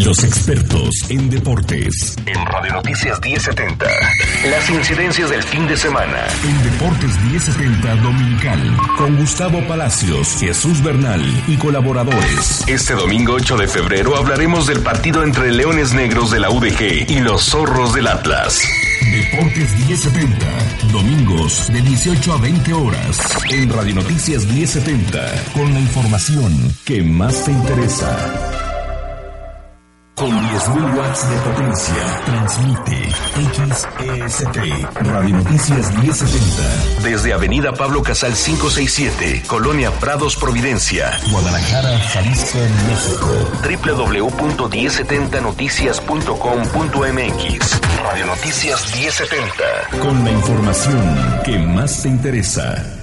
Los expertos en deportes. En Radio Noticias 1070. Las incidencias del fin de semana. En Deportes 1070 Dominical. Con Gustavo Palacios, Jesús Bernal y colaboradores. Este domingo 8 de febrero hablaremos del partido entre Leones Negros de la UDG y los Zorros del Atlas. Deportes 1070. Domingos de 18 a 20 horas. En Radio Noticias 1070. Con la información que más te interesa. Con 10.000 watts de potencia, transmite XEST, Radio Noticias 1070. Desde Avenida Pablo Casal 567, Colonia Prados Providencia, Guadalajara, Jalisco, México. www.1070noticias.com.mx. Radio Noticias 1070. Con la información que más te interesa.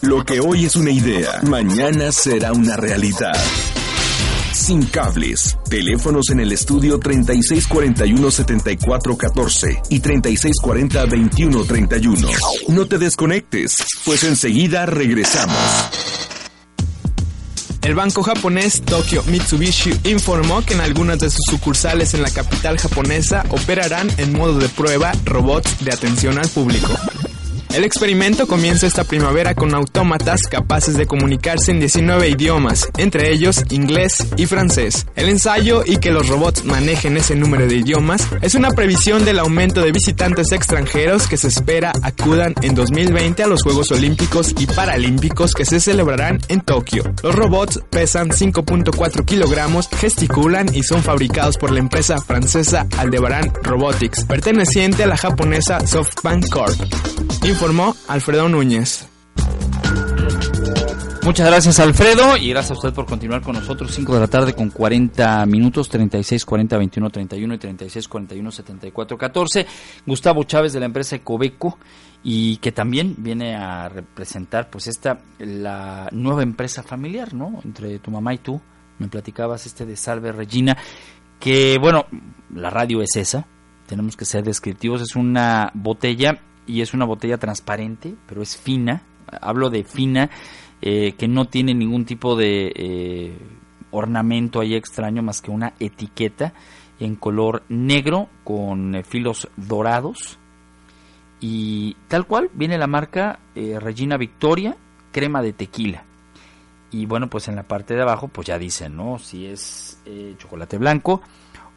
Lo que hoy es una idea, mañana será una realidad sin cables. Teléfonos en el estudio 3641-7414 y 3640-2131. No te desconectes, pues enseguida regresamos. El banco japonés Tokyo Mitsubishi informó que en algunas de sus sucursales en la capital japonesa operarán en modo de prueba robots de atención al público. El experimento comienza esta primavera con autómatas capaces de comunicarse en 19 idiomas, entre ellos inglés y francés. El ensayo y que los robots manejen ese número de idiomas es una previsión del aumento de visitantes extranjeros que se espera acudan en 2020 a los Juegos Olímpicos y Paralímpicos que se celebrarán en Tokio. Los robots pesan 5.4 kilogramos, gesticulan y son fabricados por la empresa francesa Aldebaran Robotics, perteneciente a la japonesa SoftBank Corp Alfredo Núñez. Muchas gracias Alfredo y gracias a usted por continuar con nosotros. 5 de la tarde con 40 minutos, 36, 40, 21, 31 y 36, 41, 74, 14. Gustavo Chávez de la empresa Ecobeco y que también viene a representar pues esta, la nueva empresa familiar, ¿no? Entre tu mamá y tú. Me platicabas este de Salve Regina, que bueno, la radio es esa, tenemos que ser descriptivos, es una botella y es una botella transparente, pero es fina. Hablo de fina, eh, que no tiene ningún tipo de eh, ornamento ahí extraño más que una etiqueta en color negro con eh, filos dorados. Y tal cual viene la marca Regina Victoria, crema de tequila. Y bueno, pues en la parte de abajo, pues ya dicen, ¿no? Si es chocolate blanco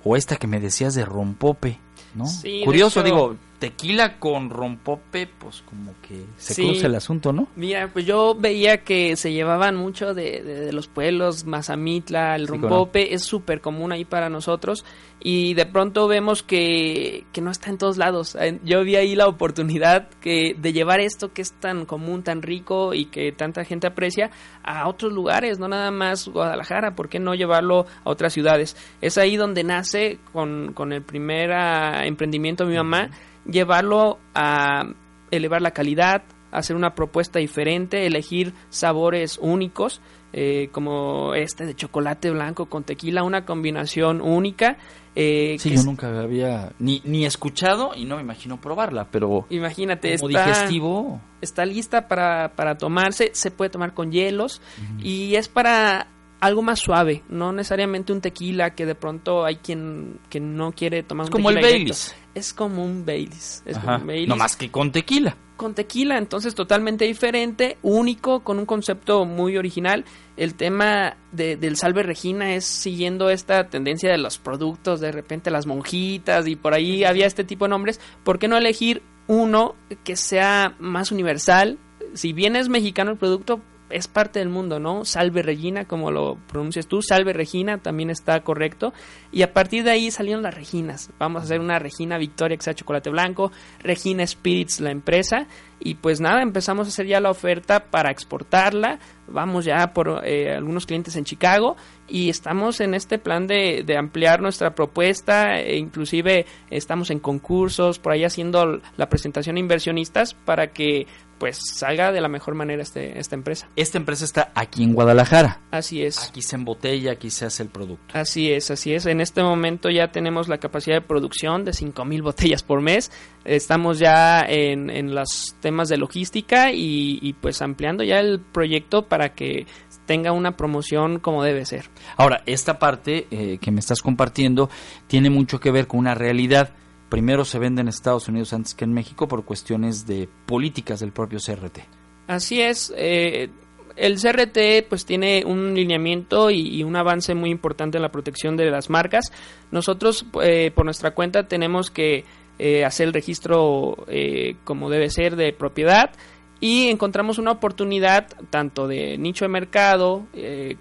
o esta que me decías de rompope, ¿no? Curioso, digo, tequila con rompope, pues como que se cruza el asunto, ¿no? Mira, pues yo veía que se llevaban mucho de, los pueblos, Mazamitla, el rompope, es súper común ahí para nosotros y de pronto vemos que, que, no está en todos lados. Yo vi ahí la oportunidad que, de llevar esto que es tan común, tan rico y que tanta gente aprecia a otros lugares, no nada más Guadalajara, ¿por qué no llevarlo a otras ciudades? Es ahí donde nace con, con el primer ah, emprendimiento de mi mamá llevarlo a elevar la calidad, hacer una propuesta diferente, elegir sabores únicos eh, como este de chocolate blanco con tequila, una combinación única. Eh, sí, que yo nunca había ni, ni escuchado y no me imagino probarla, pero Imagínate, como está, digestivo. está lista para, para tomarse, se puede tomar con hielos y es para algo más suave, no necesariamente un tequila que de pronto hay quien que no quiere tomar Es un como el tequila directo. Baileys. Es como un Baileys. Es como un Baileys no más que con tequila. con tequila, entonces totalmente diferente, único, con un concepto muy original. El tema de- del salve Regina es siguiendo esta tendencia de los productos, de repente las monjitas y por ahí había este tipo de nombres. ¿Por qué no elegir uno que sea más universal? Si bien es mexicano el producto, es parte del mundo, ¿no? Salve Regina, como lo pronuncias tú, Salve Regina también está correcto. Y a partir de ahí salieron las Reginas. Vamos a hacer una Regina Victoria que sea chocolate blanco, Regina Spirits la empresa. Y pues nada, empezamos a hacer ya la oferta para exportarla. Vamos ya por eh, algunos clientes en Chicago y estamos en este plan de, de ampliar nuestra propuesta. E inclusive estamos en concursos, por ahí haciendo la presentación a inversionistas para que pues salga de la mejor manera este, esta empresa. Esta empresa está aquí en Guadalajara. Así es. Aquí se embotella, aquí se hace el producto. Así es, así es. En este momento ya tenemos la capacidad de producción de 5.000 botellas por mes. Estamos ya en, en los temas de logística y, y pues ampliando ya el proyecto para que tenga una promoción como debe ser. Ahora, esta parte eh, que me estás compartiendo tiene mucho que ver con una realidad. Primero se vende en Estados Unidos antes que en México por cuestiones de políticas del propio CRT. Así es. eh, el CRT pues tiene un lineamiento y, un avance muy importante en la protección de las marcas. Nosotros eh, por nuestra cuenta tenemos que eh, hacer el registro eh, como debe ser de propiedad y encontramos una oportunidad tanto de nicho de mercado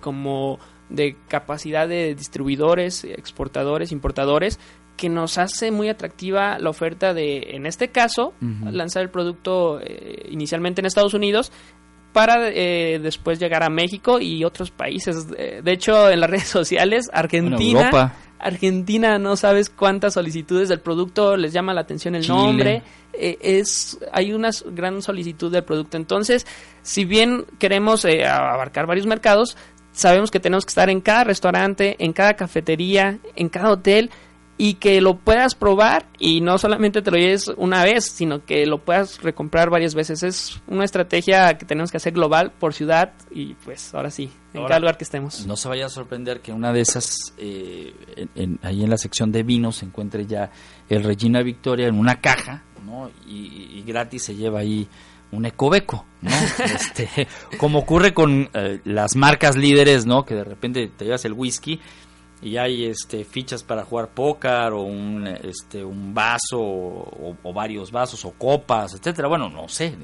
como de capacidad de distribuidores, exportadores, importadores que nos hace muy atractiva la oferta de, en este caso, lanzar el producto eh, inicialmente en Estados Unidos para eh, después llegar a México y otros países. Eh, De hecho, en las redes sociales, Argentina. Argentina, no sabes cuántas solicitudes del producto les llama la atención el Chile. nombre. Eh, es hay una gran solicitud del producto. Entonces, si bien queremos eh, abarcar varios mercados, sabemos que tenemos que estar en cada restaurante, en cada cafetería, en cada hotel y que lo puedas probar y no solamente te lo lleves una vez, sino que lo puedas recomprar varias veces. Es una estrategia que tenemos que hacer global por ciudad y pues ahora sí, en Ahora, cada lugar que estemos. No se vaya a sorprender que una de esas, eh, en- en- ahí en la sección de vinos, se encuentre ya el Regina Victoria en una caja, ¿no? Y, y gratis se lleva ahí un ecobeco, ¿no? este, como ocurre con eh, las marcas líderes, ¿no? Que de repente te llevas el whisky y hay este fichas para jugar póker o un este un vaso o, o varios vasos o copas etcétera bueno no sé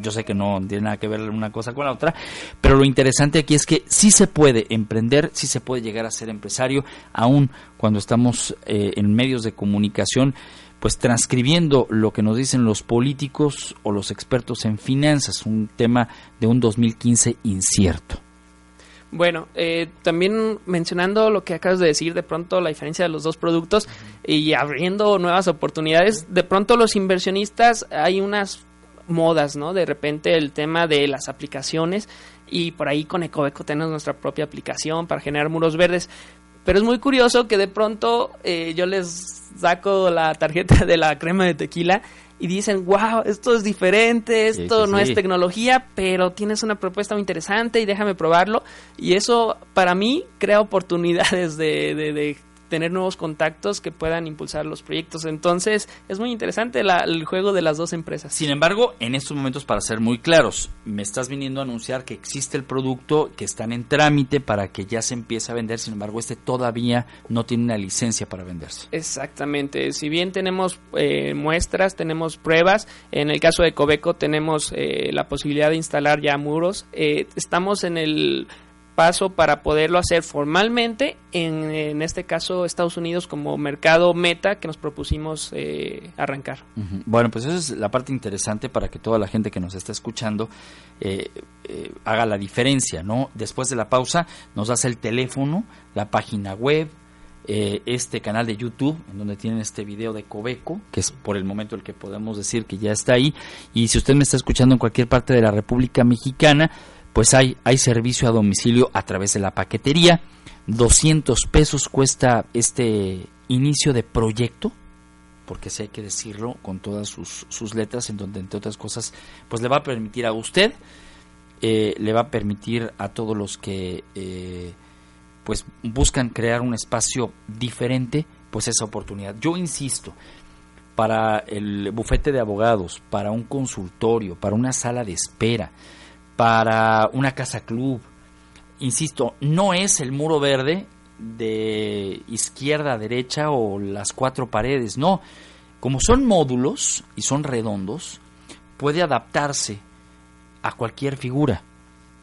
yo sé que no tiene nada que ver una cosa con la otra, pero lo interesante aquí es que sí se puede emprender, sí se puede llegar a ser empresario, aun cuando estamos eh, en medios de comunicación, pues transcribiendo lo que nos dicen los políticos o los expertos en finanzas, un tema de un 2015 incierto. Bueno, eh, también mencionando lo que acabas de decir, de pronto la diferencia de los dos productos y abriendo nuevas oportunidades, de pronto los inversionistas hay unas modas, ¿no? De repente el tema de las aplicaciones y por ahí con Ecobeco tenemos nuestra propia aplicación para generar muros verdes. Pero es muy curioso que de pronto eh, yo les saco la tarjeta de la crema de tequila y dicen, wow, esto es diferente, esto sí, no sí. es tecnología, pero tienes una propuesta muy interesante y déjame probarlo. Y eso para mí crea oportunidades de, de- de tener nuevos contactos que puedan impulsar los proyectos. Entonces es muy interesante la- el juego de las dos empresas. Sin embargo, en estos momentos, para ser muy claros, me estás viniendo a anunciar que existe el producto, que están en trámite para que ya se empiece a vender, sin embargo, este todavía no tiene una licencia para venderse. Exactamente. Si bien tenemos eh, muestras, tenemos pruebas, en el caso de Cobeco tenemos eh, la posibilidad de instalar ya muros. Eh, estamos en el paso para poderlo hacer formalmente, en, en este caso Estados Unidos como mercado meta que nos propusimos eh, arrancar. Bueno, pues esa es la parte interesante para que toda la gente que nos está escuchando eh, eh, haga la diferencia, ¿no? Después de la pausa nos das el teléfono, la página web, eh, este canal de YouTube, en donde tienen este video de Cobeco, que es por el momento el que podemos decir que ya está ahí. Y si usted me está escuchando en cualquier parte de la República Mexicana, pues hay, hay servicio a domicilio a través de la paquetería. 200 pesos cuesta este inicio de proyecto, porque sí hay que decirlo con todas sus, sus letras, en donde entre otras cosas, pues le va a permitir a usted, eh, le va a permitir a todos los que eh, pues buscan crear un espacio diferente, pues esa oportunidad. Yo insisto, para el bufete de abogados, para un consultorio, para una sala de espera, para una casa club, insisto, no es el muro verde de izquierda a derecha o las cuatro paredes, no. Como son módulos y son redondos, puede adaptarse a cualquier figura.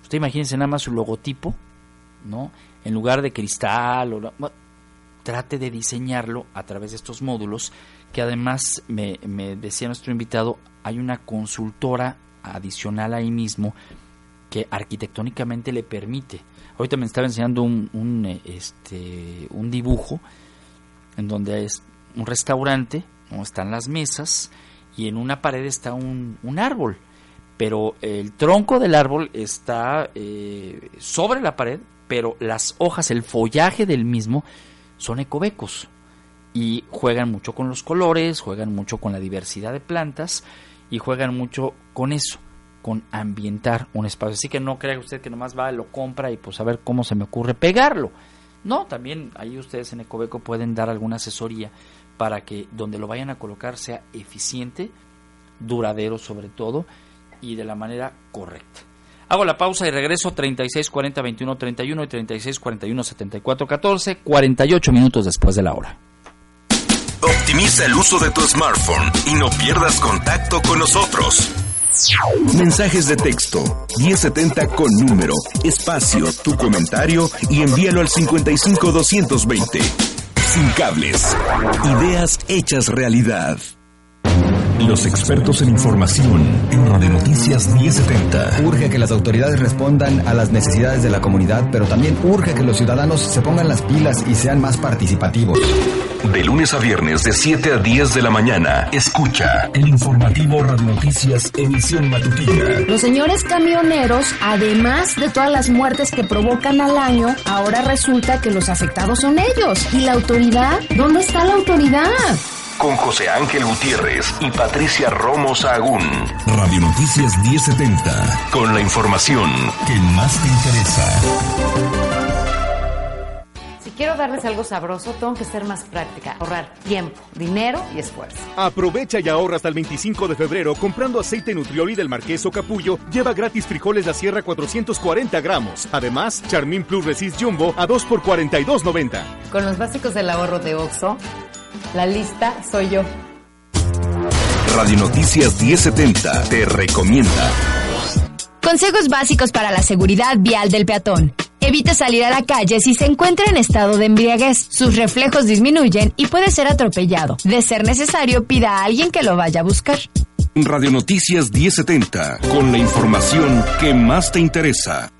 Usted imagínese nada más su logotipo, ¿no? En lugar de cristal o trate de diseñarlo a través de estos módulos que además me decía nuestro invitado hay una consultora adicional ahí mismo que arquitectónicamente le permite. Ahorita me estaba enseñando un, un, este, un dibujo en donde es un restaurante, ¿no? están las mesas y en una pared está un, un árbol, pero el tronco del árbol está eh, sobre la pared, pero las hojas, el follaje del mismo son ecovecos y juegan mucho con los colores, juegan mucho con la diversidad de plantas y juegan mucho con eso con ambientar un espacio. Así que no crea usted que nomás va, lo compra y pues a ver cómo se me ocurre pegarlo. No, también ahí ustedes en Ecobeco pueden dar alguna asesoría para que donde lo vayan a colocar sea eficiente, duradero sobre todo y de la manera correcta. Hago la pausa y regreso 36 40 21 31 y 36 41 74 14, 48 minutos después de la hora. Optimiza el uso de tu smartphone y no pierdas contacto con nosotros. Mensajes de texto 1070 con número, espacio, tu comentario y envíalo al 55 220. Sin cables. Ideas hechas realidad. Los expertos en información en Radio Noticias 1070. Urge que las autoridades respondan a las necesidades de la comunidad, pero también urge que los ciudadanos se pongan las pilas y sean más participativos. De lunes a viernes de 7 a 10 de la mañana, escucha el informativo Radio Noticias emisión matutina. Los señores camioneros, además de todas las muertes que provocan al año, ahora resulta que los afectados son ellos. ¿Y la autoridad? ¿Dónde está la autoridad? Con José Ángel Gutiérrez y Patricia Romo Sahagún. Radio Noticias 1070. Con la información que más te interesa. Quiero darles algo sabroso, tengo que ser más práctica, ahorrar tiempo, dinero y esfuerzo. Aprovecha y ahorra hasta el 25 de febrero comprando aceite Nutrioli del Marqués o Capullo. Lleva gratis frijoles La Sierra 440 gramos. Además, Charmin Plus Resist Jumbo a 2 por 42.90. Con los básicos del ahorro de Oxo, la lista soy yo. Radio Noticias 1070 te recomienda. Consejos básicos para la seguridad vial del peatón. Evite salir a la calle si se encuentra en estado de embriaguez. Sus reflejos disminuyen y puede ser atropellado. De ser necesario, pida a alguien que lo vaya a buscar. Radio Noticias 1070 con la información que más te interesa.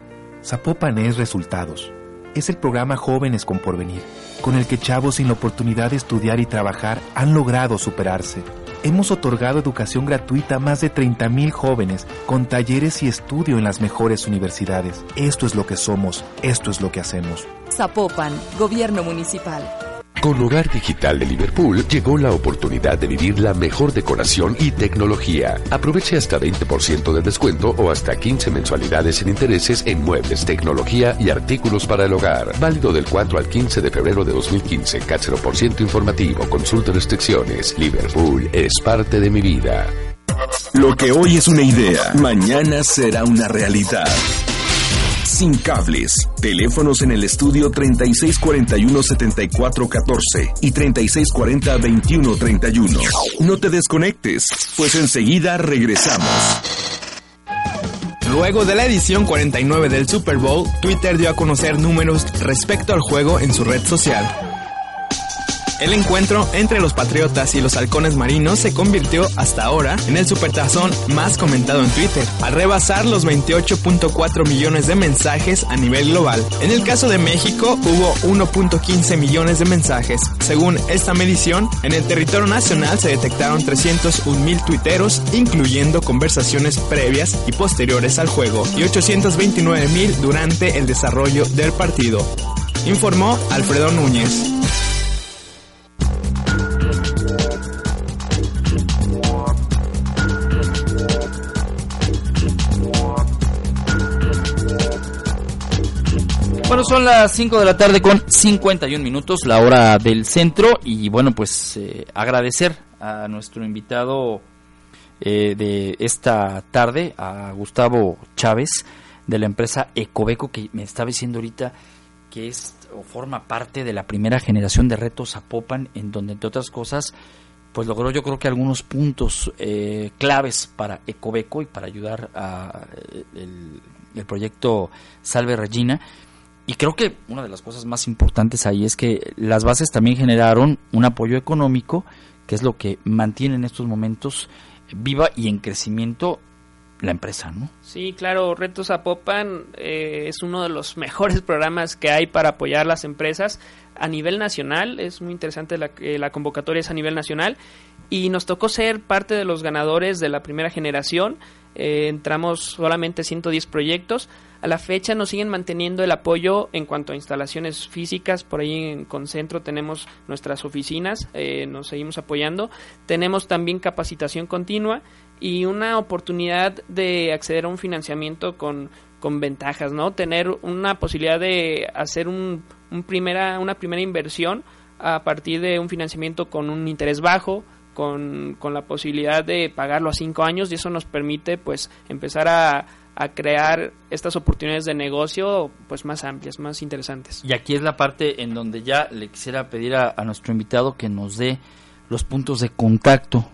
Zapopan es Resultados. Es el programa Jóvenes con Porvenir, con el que chavos sin la oportunidad de estudiar y trabajar han logrado superarse. Hemos otorgado educación gratuita a más de 30.000 jóvenes con talleres y estudio en las mejores universidades. Esto es lo que somos, esto es lo que hacemos. Zapopan, Gobierno Municipal. Con Hogar Digital de Liverpool llegó la oportunidad de vivir la mejor decoración y tecnología. Aproveche hasta 20% de descuento o hasta 15 mensualidades sin intereses en muebles, tecnología y artículos para el hogar. Válido del 4 al 15 de febrero de 2015. CAT 0% informativo. Consulta restricciones. Liverpool es parte de mi vida. Lo que hoy es una idea, mañana será una realidad. Sin cables. Teléfonos en el estudio 3641-7414 y 3640-2131. No te desconectes, pues enseguida regresamos. Luego de la edición 49 del Super Bowl, Twitter dio a conocer números respecto al juego en su red social. El encuentro entre los Patriotas y los Halcones Marinos se convirtió hasta ahora en el supertazón más comentado en Twitter, al rebasar los 28.4 millones de mensajes a nivel global. En el caso de México hubo 1.15 millones de mensajes. Según esta medición, en el territorio nacional se detectaron 301 mil tuiteros, incluyendo conversaciones previas y posteriores al juego, y 829 mil durante el desarrollo del partido. Informó Alfredo Núñez. Bueno, son las 5 de la tarde con 51 minutos, la hora del centro. Y bueno, pues eh, agradecer a nuestro invitado eh, de esta tarde, a Gustavo Chávez, de la empresa Ecobeco, que me estaba diciendo ahorita que es o forma parte de la primera generación de retos Zapopan, en donde, entre otras cosas, pues logró yo creo que algunos puntos eh, claves para Ecobeco y para ayudar a el, el proyecto Salve Regina y creo que una de las cosas más importantes ahí es que las bases también generaron un apoyo económico, que es lo que mantiene en estos momentos viva y en crecimiento la empresa, ¿no? Sí, claro, Retos Zapopan eh, es uno de los mejores programas que hay para apoyar las empresas a nivel nacional. Es muy interesante la, eh, la convocatoria es a nivel nacional y nos tocó ser parte de los ganadores de la primera generación. Eh, entramos solamente 110 proyectos. A la fecha nos siguen manteniendo el apoyo en cuanto a instalaciones físicas. Por ahí en Concentro tenemos nuestras oficinas, eh, nos seguimos apoyando. Tenemos también capacitación continua y una oportunidad de acceder a un financiamiento con, con ventajas, ¿no? Tener una posibilidad de hacer un, primera, una primera inversión a partir de un financiamiento con un interés bajo, con, con, la posibilidad de pagarlo a cinco años y eso nos permite pues empezar a, a, crear estas oportunidades de negocio pues más amplias, más interesantes. Y aquí es la parte en donde ya le quisiera pedir a nuestro invitado que nos dé los puntos de contacto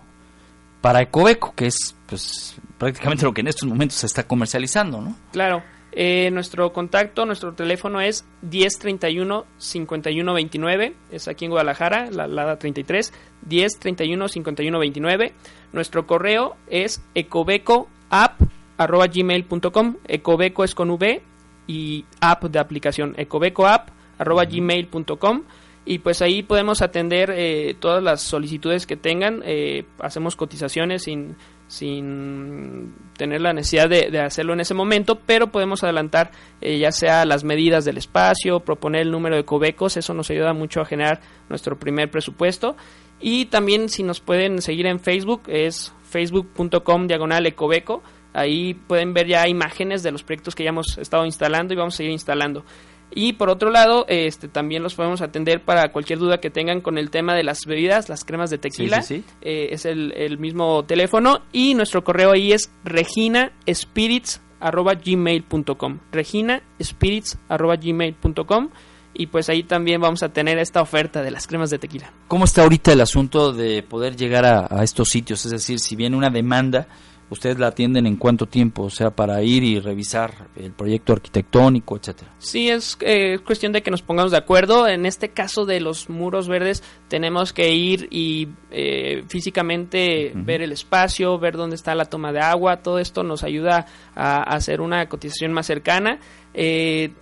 para Ecobeco, que es pues prácticamente lo que en estos momentos se está comercializando, ¿no? Claro. Eh, nuestro contacto, nuestro teléfono es 1031 5129, es aquí en Guadalajara, la LADA 33, 1031 5129. Nuestro correo es ecobecoapp@gmail.com, ecobeco es con V y app de aplicación, ecobecoapp@gmail.com y pues ahí podemos atender eh, todas las solicitudes que tengan, eh, hacemos cotizaciones sin sin tener la necesidad de, de, hacerlo en ese momento, pero podemos adelantar eh, ya sea las medidas del espacio, proponer el número de cobecos, eso nos ayuda mucho a generar nuestro primer presupuesto. Y también si nos pueden seguir en Facebook, es facebook.com diagonal ecobeco, ahí pueden ver ya imágenes de los proyectos que ya hemos estado instalando y vamos a seguir instalando. Y por otro lado, este también los podemos atender para cualquier duda que tengan con el tema de las bebidas, las cremas de tequila. Sí, sí, sí. Eh, es el, el, mismo teléfono. Y nuestro correo ahí es reginaspirits.gmail.com. reginaspirits.gmail.com. Y pues ahí también vamos a tener esta oferta de las cremas de tequila. ¿Cómo está ahorita el asunto de poder llegar a, a estos sitios? Es decir, si viene una demanda ¿Ustedes la atienden en cuánto tiempo? O sea, para ir y revisar el proyecto arquitectónico, etcétera. Sí, es eh, cuestión de que nos pongamos de acuerdo. En este caso de los muros verdes, tenemos que ir y eh, físicamente uh -huh. ver el espacio, ver dónde está la toma de agua. Todo esto nos ayuda a, a hacer una cotización más cercana. Eh,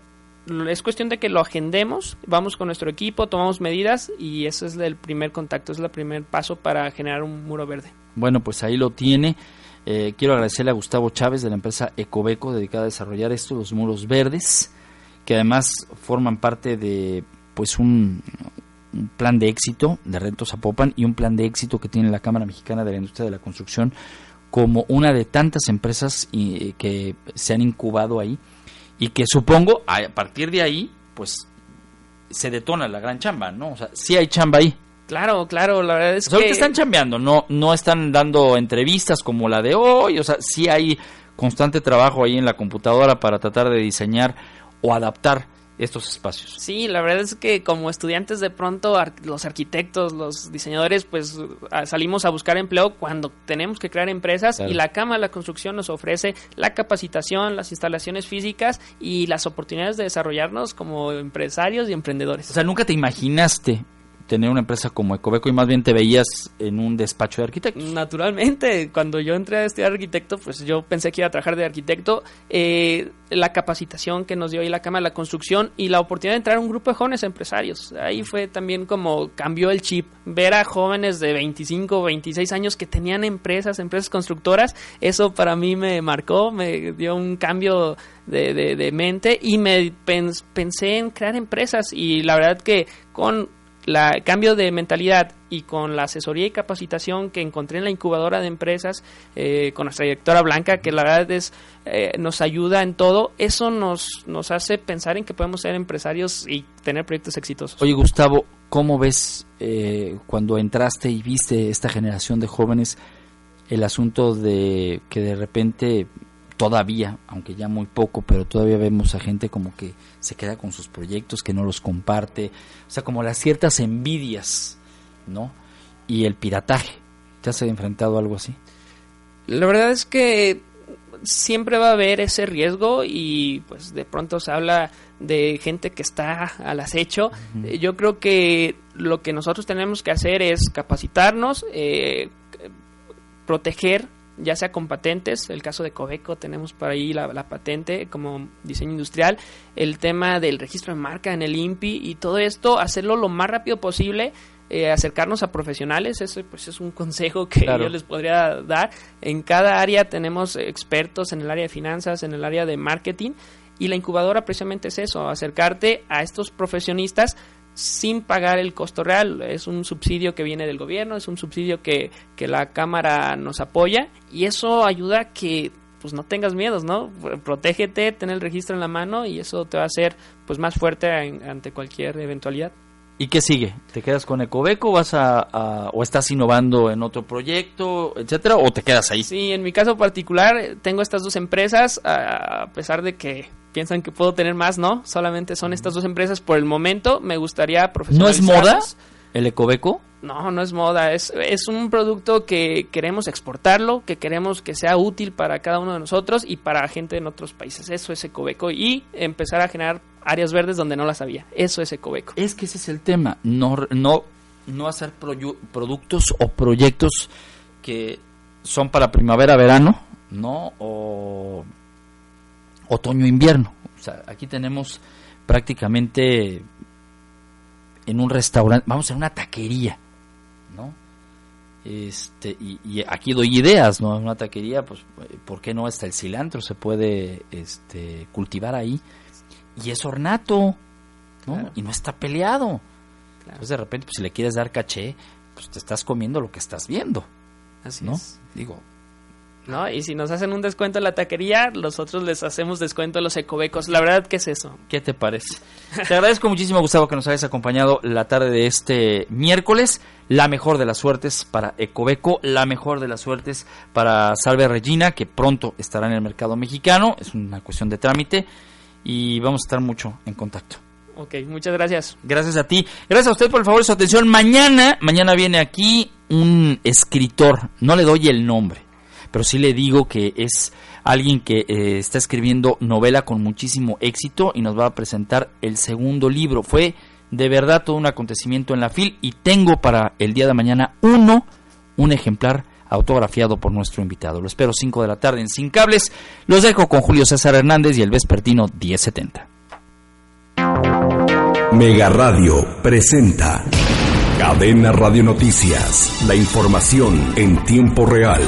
es cuestión de que lo agendemos, vamos con nuestro equipo, tomamos medidas y ese es el primer contacto, es el primer paso para generar un muro verde. Bueno, pues ahí lo tiene. Eh, quiero agradecerle a Gustavo Chávez de la empresa Ecobeco dedicada a desarrollar esto, los muros verdes, que además forman parte de pues un, plan de éxito de Reto Zapopan y un plan de éxito que tiene la Cámara Mexicana de la Industria de la Construcción como una de tantas empresas y, que se han incubado ahí y que supongo a partir de ahí pues se detona la gran chamba, ¿no? O sea, sí hay chamba ahí. Claro, claro, la verdad es o sea, que... están chambeando, no, no están dando entrevistas como la de hoy, o sea, sí hay constante trabajo ahí en la computadora para tratar de diseñar o adaptar estos espacios. Sí, la verdad es que como estudiantes de pronto los arquitectos, los diseñadores, pues salimos a buscar empleo cuando tenemos que crear empresas claro. y la Cámara de la Construcción nos ofrece la capacitación, las instalaciones físicas y las oportunidades de desarrollarnos como empresarios y emprendedores. O sea, nunca te imaginaste tener una empresa como Ecobeco y más bien te veías en un despacho de arquitectos. Naturalmente, cuando yo entré a estudiar arquitecto, pues yo pensé que iba a trabajar de arquitecto. Eh, la capacitación que nos dio ahí la Cámara de la Construcción y la oportunidad de entrar a un grupo de jóvenes empresarios. Ahí fue también como cambió el chip. Ver a jóvenes de 25, 26 años que tenían empresas, empresas constructoras, eso para mí me marcó, me dio un cambio de, de, mente y me pensé en crear empresas y la verdad que con la cambio de mentalidad y con la asesoría y capacitación que encontré en la incubadora de empresas eh, con nuestra directora Blanca, que la verdad es eh, nos ayuda en todo, eso nos, nos hace pensar en que podemos ser empresarios y tener proyectos exitosos. Oye Gustavo, ¿cómo ves eh, cuando entraste y viste esta generación de jóvenes el asunto de que de repente todavía, aunque ya muy poco, pero todavía vemos a gente como que se queda con sus proyectos, que no los comparte, o sea, como las ciertas envidias, ¿no? Y el pirataje. ¿Te has enfrentado a algo así? La verdad es que siempre va a haber ese riesgo y pues de pronto se habla de gente que está al acecho. Yo creo que lo que nosotros tenemos que hacer es capacitarnos, eh, proteger ya sea con patentes, el caso de Coveco, tenemos por ahí la, patente como diseño industrial, el tema del registro de marca en el INPI y todo esto, hacerlo lo más rápido posible, eh, acercarnos a profesionales, eso pues es un consejo que yo les podría dar. En cada área tenemos expertos en el área de finanzas, en el área de marketing y la incubadora precisamente es eso, acercarte a estos profesionistas sin pagar el costo real. Es un subsidio que viene del gobierno, es un subsidio que, que la Cámara nos apoya y eso ayuda a que pues no tengas miedos, ¿no? Protégete, ten el registro en la mano y eso te va a hacer pues más fuerte ante cualquier eventualidad. ¿Y qué sigue? ¿Te quedas con Ecobeco vas a, o estás innovando en otro proyecto, etcétera, o te quedas ahí? Sí, en mi caso particular tengo estas dos empresas, a pesar de que piensan que puedo tener más, no, solamente son estas dos empresas por el momento, me gustaría profesionalizarlas. ¿No es moda el Ecobeco? No, no es moda, es, es un producto que queremos exportarlo, que queremos que sea útil para cada uno de nosotros y para gente en otros países. Eso es Ecobeco y empezar a generar áreas verdes donde no las había. Eso es Ecobeco. Es que ese es el tema, no, no, no hacer productos o proyectos que son para primavera-verano, ¿no? O otoño-invierno. O sea, aquí tenemos prácticamente en un restaurante, vamos a una taquería, ¿no? Este, y, aquí doy ideas, ¿no? En una taquería, pues, ¿por qué no hasta el cilantro se puede este, cultivar ahí? Y es ornato, ¿no? Y no está peleado. Entonces, de repente, pues, si le quieres dar caché, pues te estás comiendo lo que estás viendo. Así ¿no? es. Digo, ¿no? Y si nos hacen un descuento en la taquería, nosotros les hacemos descuento a los ecobecos. La verdad, ¿qué es eso? ¿Qué te parece? te agradezco muchísimo, Gustavo, que nos hayas acompañado la tarde de este miércoles. La mejor de las suertes para Ecobeco, la mejor de las suertes para Salve Regina, que pronto estará en el mercado mexicano. Es una cuestión de trámite y vamos a estar mucho en contacto. Ok, muchas gracias. Gracias a ti. Gracias a usted por el favor su atención. Mañana, mañana viene aquí un escritor, no le doy el nombre, pero sí le digo que es alguien que eh, está escribiendo novela con muchísimo éxito y nos va a presentar el segundo libro. Fue de verdad todo un acontecimiento en la FIL y tengo para el día de mañana uno, un ejemplar autografiado por nuestro invitado. Lo espero 5 de la tarde en Sin Cables. Los dejo con Julio César Hernández y el Vespertino 1070. Mega Radio presenta Cadena Radio Noticias. La información en tiempo real.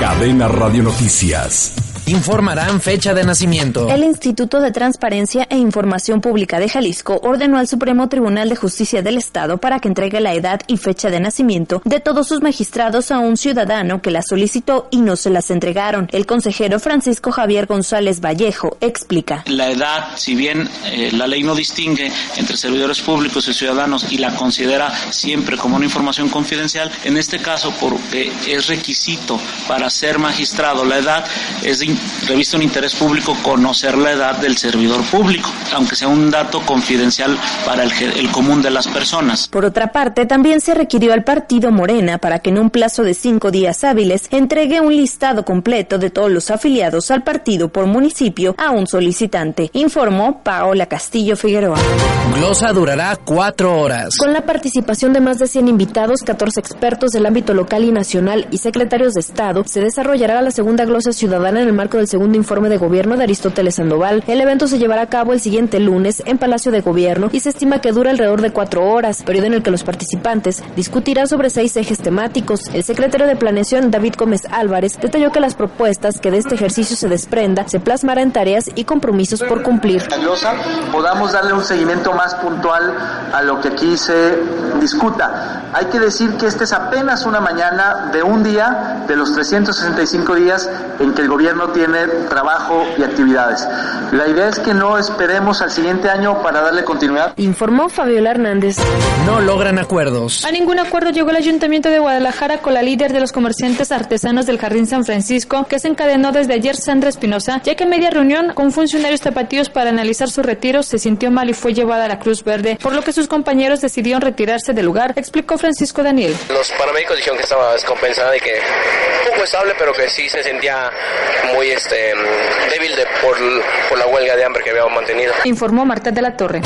Cadena Radio Noticias. Informarán fecha de nacimiento. El Instituto de Transparencia e Información Pública de Jalisco ordenó al Supremo Tribunal de Justicia del Estado para que entregue la edad y fecha de nacimiento de todos sus magistrados a un ciudadano que las solicitó y no se las entregaron. El consejero Francisco Javier González Vallejo explica. La edad, si bien eh, la ley no distingue entre servidores públicos y ciudadanos y la considera siempre como una información confidencial, en este caso porque es requisito para ser magistrado la edad es de reviste un interés público conocer la edad del servidor público, aunque sea un dato confidencial para el, el común de las personas. Por otra parte, también se requirió al partido Morena para que en un plazo de cinco días hábiles entregue un listado completo de todos los afiliados al partido por municipio a un solicitante, informó Paola Castillo Figueroa. Glosa durará cuatro horas. Con la participación de más de 100 invitados, 14 expertos del ámbito local y nacional y secretarios de Estado, se desarrollará la segunda glosa ciudadana en el marco del segundo informe de gobierno de Aristóteles Sandoval. El evento se llevará a cabo el siguiente lunes en Palacio de Gobierno y se estima que dura alrededor de cuatro horas, periodo en el que los participantes discutirán sobre seis ejes temáticos. El secretario de Planeación, David Gómez Álvarez, detalló que las propuestas que de este ejercicio se desprenda se plasmará en tareas y compromisos por cumplir. Podamos darle un seguimiento más puntual a lo que aquí se discuta. Hay que decir que esta es apenas una mañana de un día de los 365 días en que el gobierno tiene trabajo y actividades. La idea es que no esperemos al siguiente año para darle continuidad. Informó Fabiola Hernández. No logran acuerdos. A ningún acuerdo llegó el Ayuntamiento de Guadalajara con la líder de los comerciantes artesanos del Jardín San Francisco, que se encadenó desde ayer Sandra Espinosa, ya que en media reunión con funcionarios tapatíos para analizar su retiro se sintió mal y fue llevada a la Cruz Verde, por lo que sus compañeros decidieron retirarse del lugar, explicó Francisco Daniel. Los paramédicos dijeron que estaba descompensada y que un poco estable, pero que sí se sentía muy este débil de, por, por la huelga de hambre que habíamos mantenido. Informó Marta de la Torre.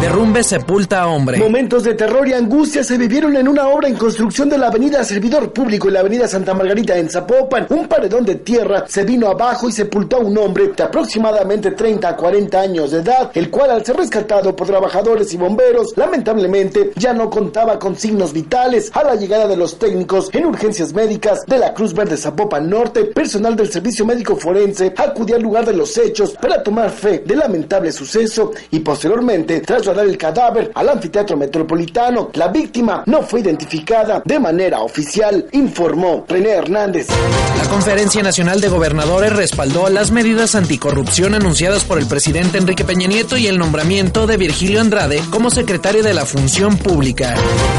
Derrumbe sepulta a hombre. Momentos de terror y angustia se vivieron en una obra en construcción de la avenida Servidor Público y la avenida Santa Margarita en Zapopan. Un paredón de tierra se vino abajo y sepultó a un hombre de aproximadamente 30 a 40 años de edad, el cual al ser rescatado por trabajadores y bomberos, lamentablemente ya no contaba con signos vitales. A la llegada de los técnicos en urgencias médicas de la Cruz Verde Zapopan Norte, personal del Servicio Médico Forense acudió al lugar de los hechos para tomar fe del lamentable suceso y posteriormente trasladar el cadáver al anfiteatro metropolitano. La víctima no fue identificada de manera oficial, informó René Hernández. La Conferencia Nacional de Gobernadores respaldó las medidas anticorrupción anunciadas por el presidente Enrique Peña Nieto y el nombramiento de Virgilio Andrade como secretario de la Función Pública.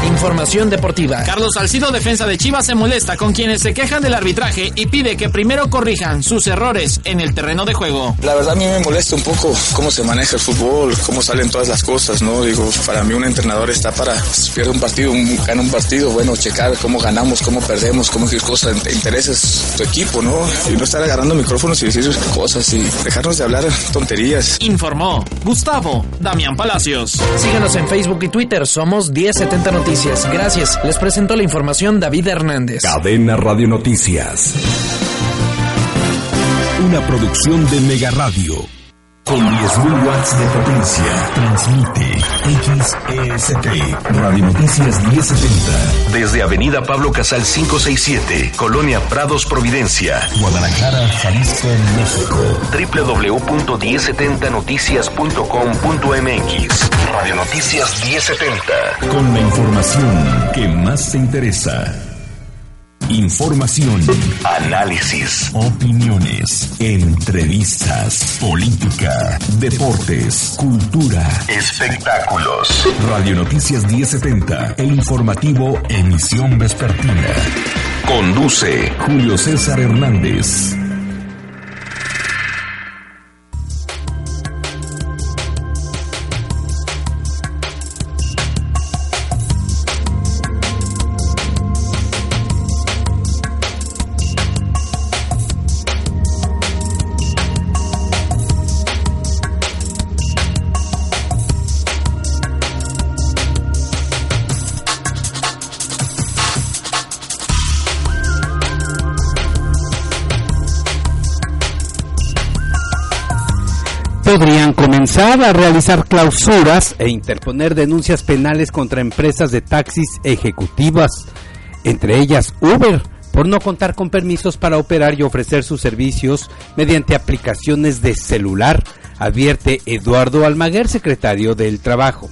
Información deportiva. Carlos Salcido, defensa de Chivas, se molesta con quienes se quejan del arbitraje y pide que primero corrijan sus errores en el terreno de juego. La verdad a mí me molesta un poco cómo se maneja el fútbol, cómo salen todas las cosas, ¿no? Digo, para mí un entrenador está para, si pierde un partido, un, gana un partido, bueno, checar cómo ganamos, cómo perdemos, cómo qué cosas, intereses tu equipo, ¿no? Y no estar agarrando micrófonos y decir cosas y dejarnos de hablar tonterías. Informó Gustavo Damián Palacios. Síganos en Facebook y Twitter, somos 1070 Noticias. Gracias. Les presento la información David Hernández. Cadena Radio Noticias. Una producción de Mega Radio. Con 10.000 watts de potencia. Transmite XEST. Radio Noticias 1070. Desde Avenida Pablo Casal 567, Colonia Prados Providencia. Guadalajara, Jalisco, México. www.1070noticias.com.mx. Radio Noticias 1070. Con la información que más te interesa. Información, análisis, opiniones, entrevistas, política, deportes, cultura, espectáculos. Radio Noticias 1070, el informativo emisión vespertina. Conduce Julio César Hernández. A realizar clausuras e interponer denuncias penales contra empresas de taxis ejecutivas, entre ellas Uber, por no contar con permisos para operar y ofrecer sus servicios mediante aplicaciones de celular, advierte Eduardo Almaguer, secretario del Trabajo.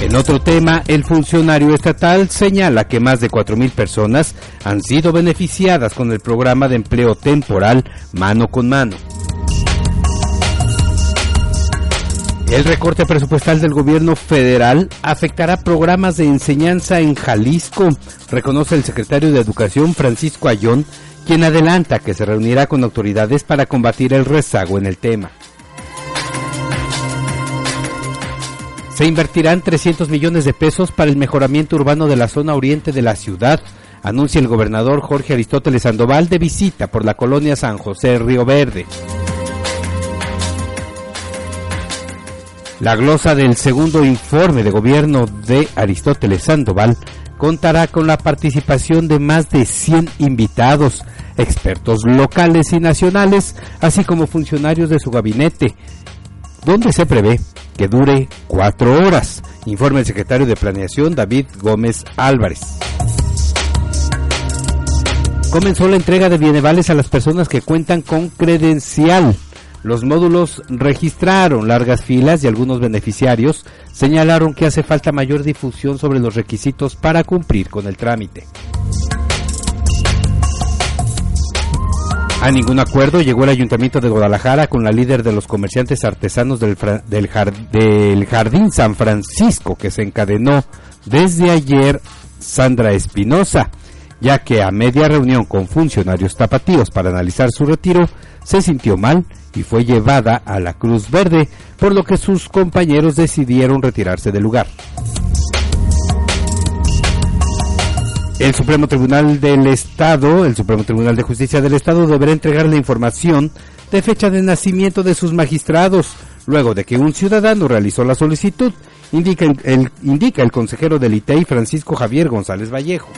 En otro tema, el funcionario estatal señala que más de 4.000 personas han sido beneficiadas con el programa de empleo temporal mano con mano. El recorte presupuestal del gobierno federal afectará programas de enseñanza en Jalisco, reconoce el secretario de Educación Francisco Ayón, quien adelanta que se reunirá con autoridades para combatir el rezago en el tema. Se invertirán 300 millones de pesos para el mejoramiento urbano de la zona oriente de la ciudad, anuncia el gobernador Jorge Aristóteles Sandoval de visita por la colonia San José Río Verde. La glosa del segundo informe de gobierno de Aristóteles Sandoval contará con la participación de más de 100 invitados, expertos locales y nacionales, así como funcionarios de su gabinete, donde se prevé que dure cuatro horas, informa el secretario de Planeación David Gómez Álvarez. Comenzó la entrega de bienevales a las personas que cuentan con credencial. Los módulos registraron largas filas y algunos beneficiarios señalaron que hace falta mayor difusión sobre los requisitos para cumplir con el trámite. A ningún acuerdo llegó el Ayuntamiento de Guadalajara con la líder de los comerciantes artesanos del, del, Jardín San Francisco que se encadenó desde ayer Sandra Espinosa, ya que a media reunión con funcionarios tapatíos para analizar su retiro, se sintió mal y fue llevada a la Cruz Verde, por lo que sus compañeros decidieron retirarse del lugar. El Supremo Tribunal del Estado, el Supremo Tribunal de Justicia del Estado deberá entregar la información de fecha de nacimiento de sus magistrados, luego de que un ciudadano realizó la solicitud, indica el, indica el consejero del ITEI Francisco Javier González Vallejo.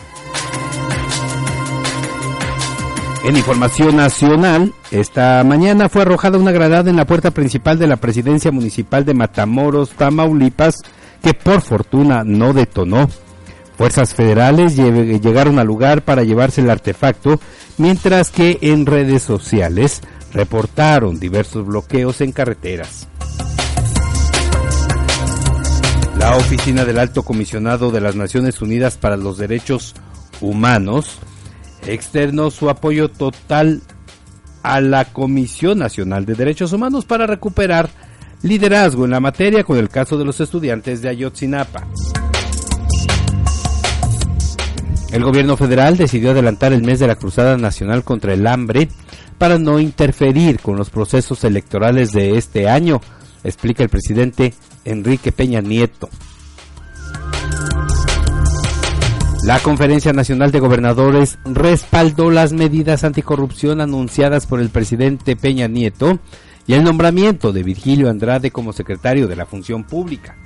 En información nacional, esta mañana fue arrojada una granada en la puerta principal de la presidencia municipal de Matamoros, Tamaulipas, que por fortuna no detonó. Fuerzas federales llegaron al lugar para llevarse el artefacto, mientras que en redes sociales reportaron diversos bloqueos en carreteras. La Oficina del Alto Comisionado de las Naciones Unidas para los Derechos Humanos externó su apoyo total a la Comisión Nacional de Derechos Humanos para recuperar liderazgo en la materia con el caso de los estudiantes de Ayotzinapa. El gobierno federal decidió adelantar el mes de la Cruzada Nacional contra el Hambre para no interferir con los procesos electorales de este año, explica el presidente Enrique Peña Nieto. La Conferencia Nacional de Gobernadores respaldó las medidas anticorrupción anunciadas por el presidente Peña Nieto y el nombramiento de Virgilio Andrade como secretario de la Función Pública.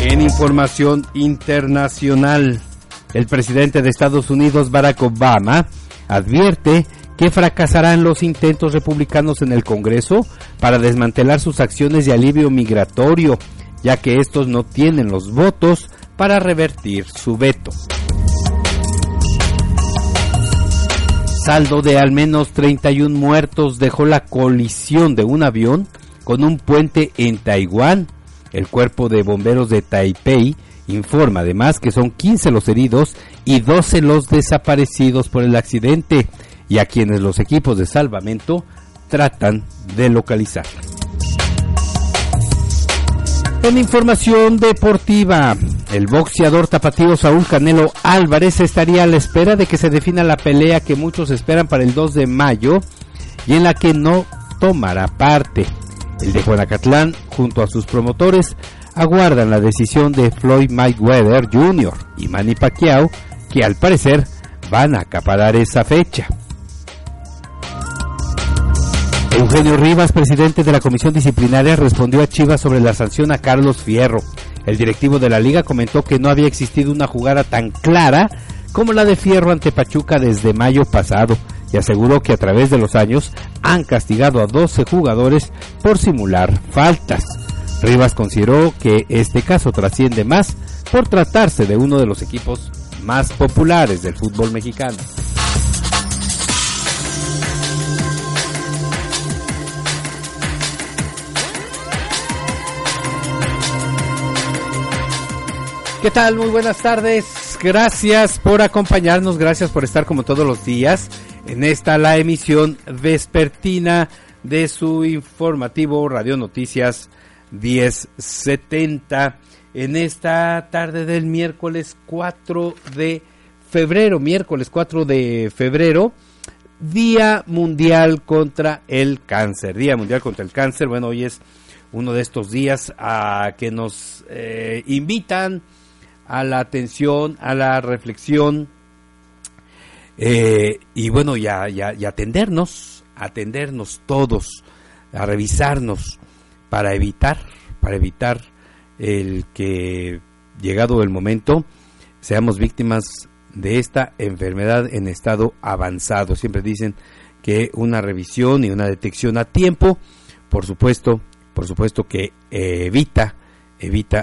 En información internacional, el presidente de Estados Unidos, Barack Obama, advierte que fracasarán los intentos republicanos en el Congreso para desmantelar sus acciones de alivio migratorio, ya que estos no tienen los votos para revertir su veto. Saldo de al menos 31 muertos dejó la colisión de un avión con un puente en Taiwán el cuerpo de bomberos de Taipei informa además que son 15 los heridos y 12 los desaparecidos por el accidente y a quienes los equipos de salvamento tratan de localizar. En información deportiva, el boxeador tapatío Saúl Canelo Álvarez estaría a la espera de que se defina la pelea que muchos esperan para el 2 de mayo y en la que no tomará parte. El de Juanacatlán, junto a sus promotores, aguardan la decisión de Floyd Mayweather Jr. y Manny Pacquiao, que al parecer van a acaparar esa fecha. Eugenio Rivas, presidente de la comisión disciplinaria, respondió a Chivas sobre la sanción a Carlos Fierro. El directivo de la liga comentó que no había existido una jugada tan clara como la de Fierro ante Pachuca desde mayo pasado y aseguró que a través de los años han castigado a 12 jugadores por simular faltas. Rivas consideró que este caso trasciende más por tratarse de uno de los equipos más populares del fútbol mexicano. ¿Qué tal? Muy buenas tardes. Gracias por acompañarnos, gracias por estar como todos los días en esta la emisión vespertina de su informativo Radio Noticias 1070 en esta tarde del miércoles 4 de febrero, miércoles 4 de febrero, Día Mundial contra el Cáncer. Día Mundial contra el Cáncer. Bueno, hoy es uno de estos días a que nos eh, invitan a la atención, a la reflexión eh, y bueno, ya, ya, y atendernos, atendernos todos, a revisarnos para evitar, para evitar el que llegado el momento seamos víctimas de esta enfermedad en estado avanzado. Siempre dicen que una revisión y una detección a tiempo, por supuesto, por supuesto que evita, evita.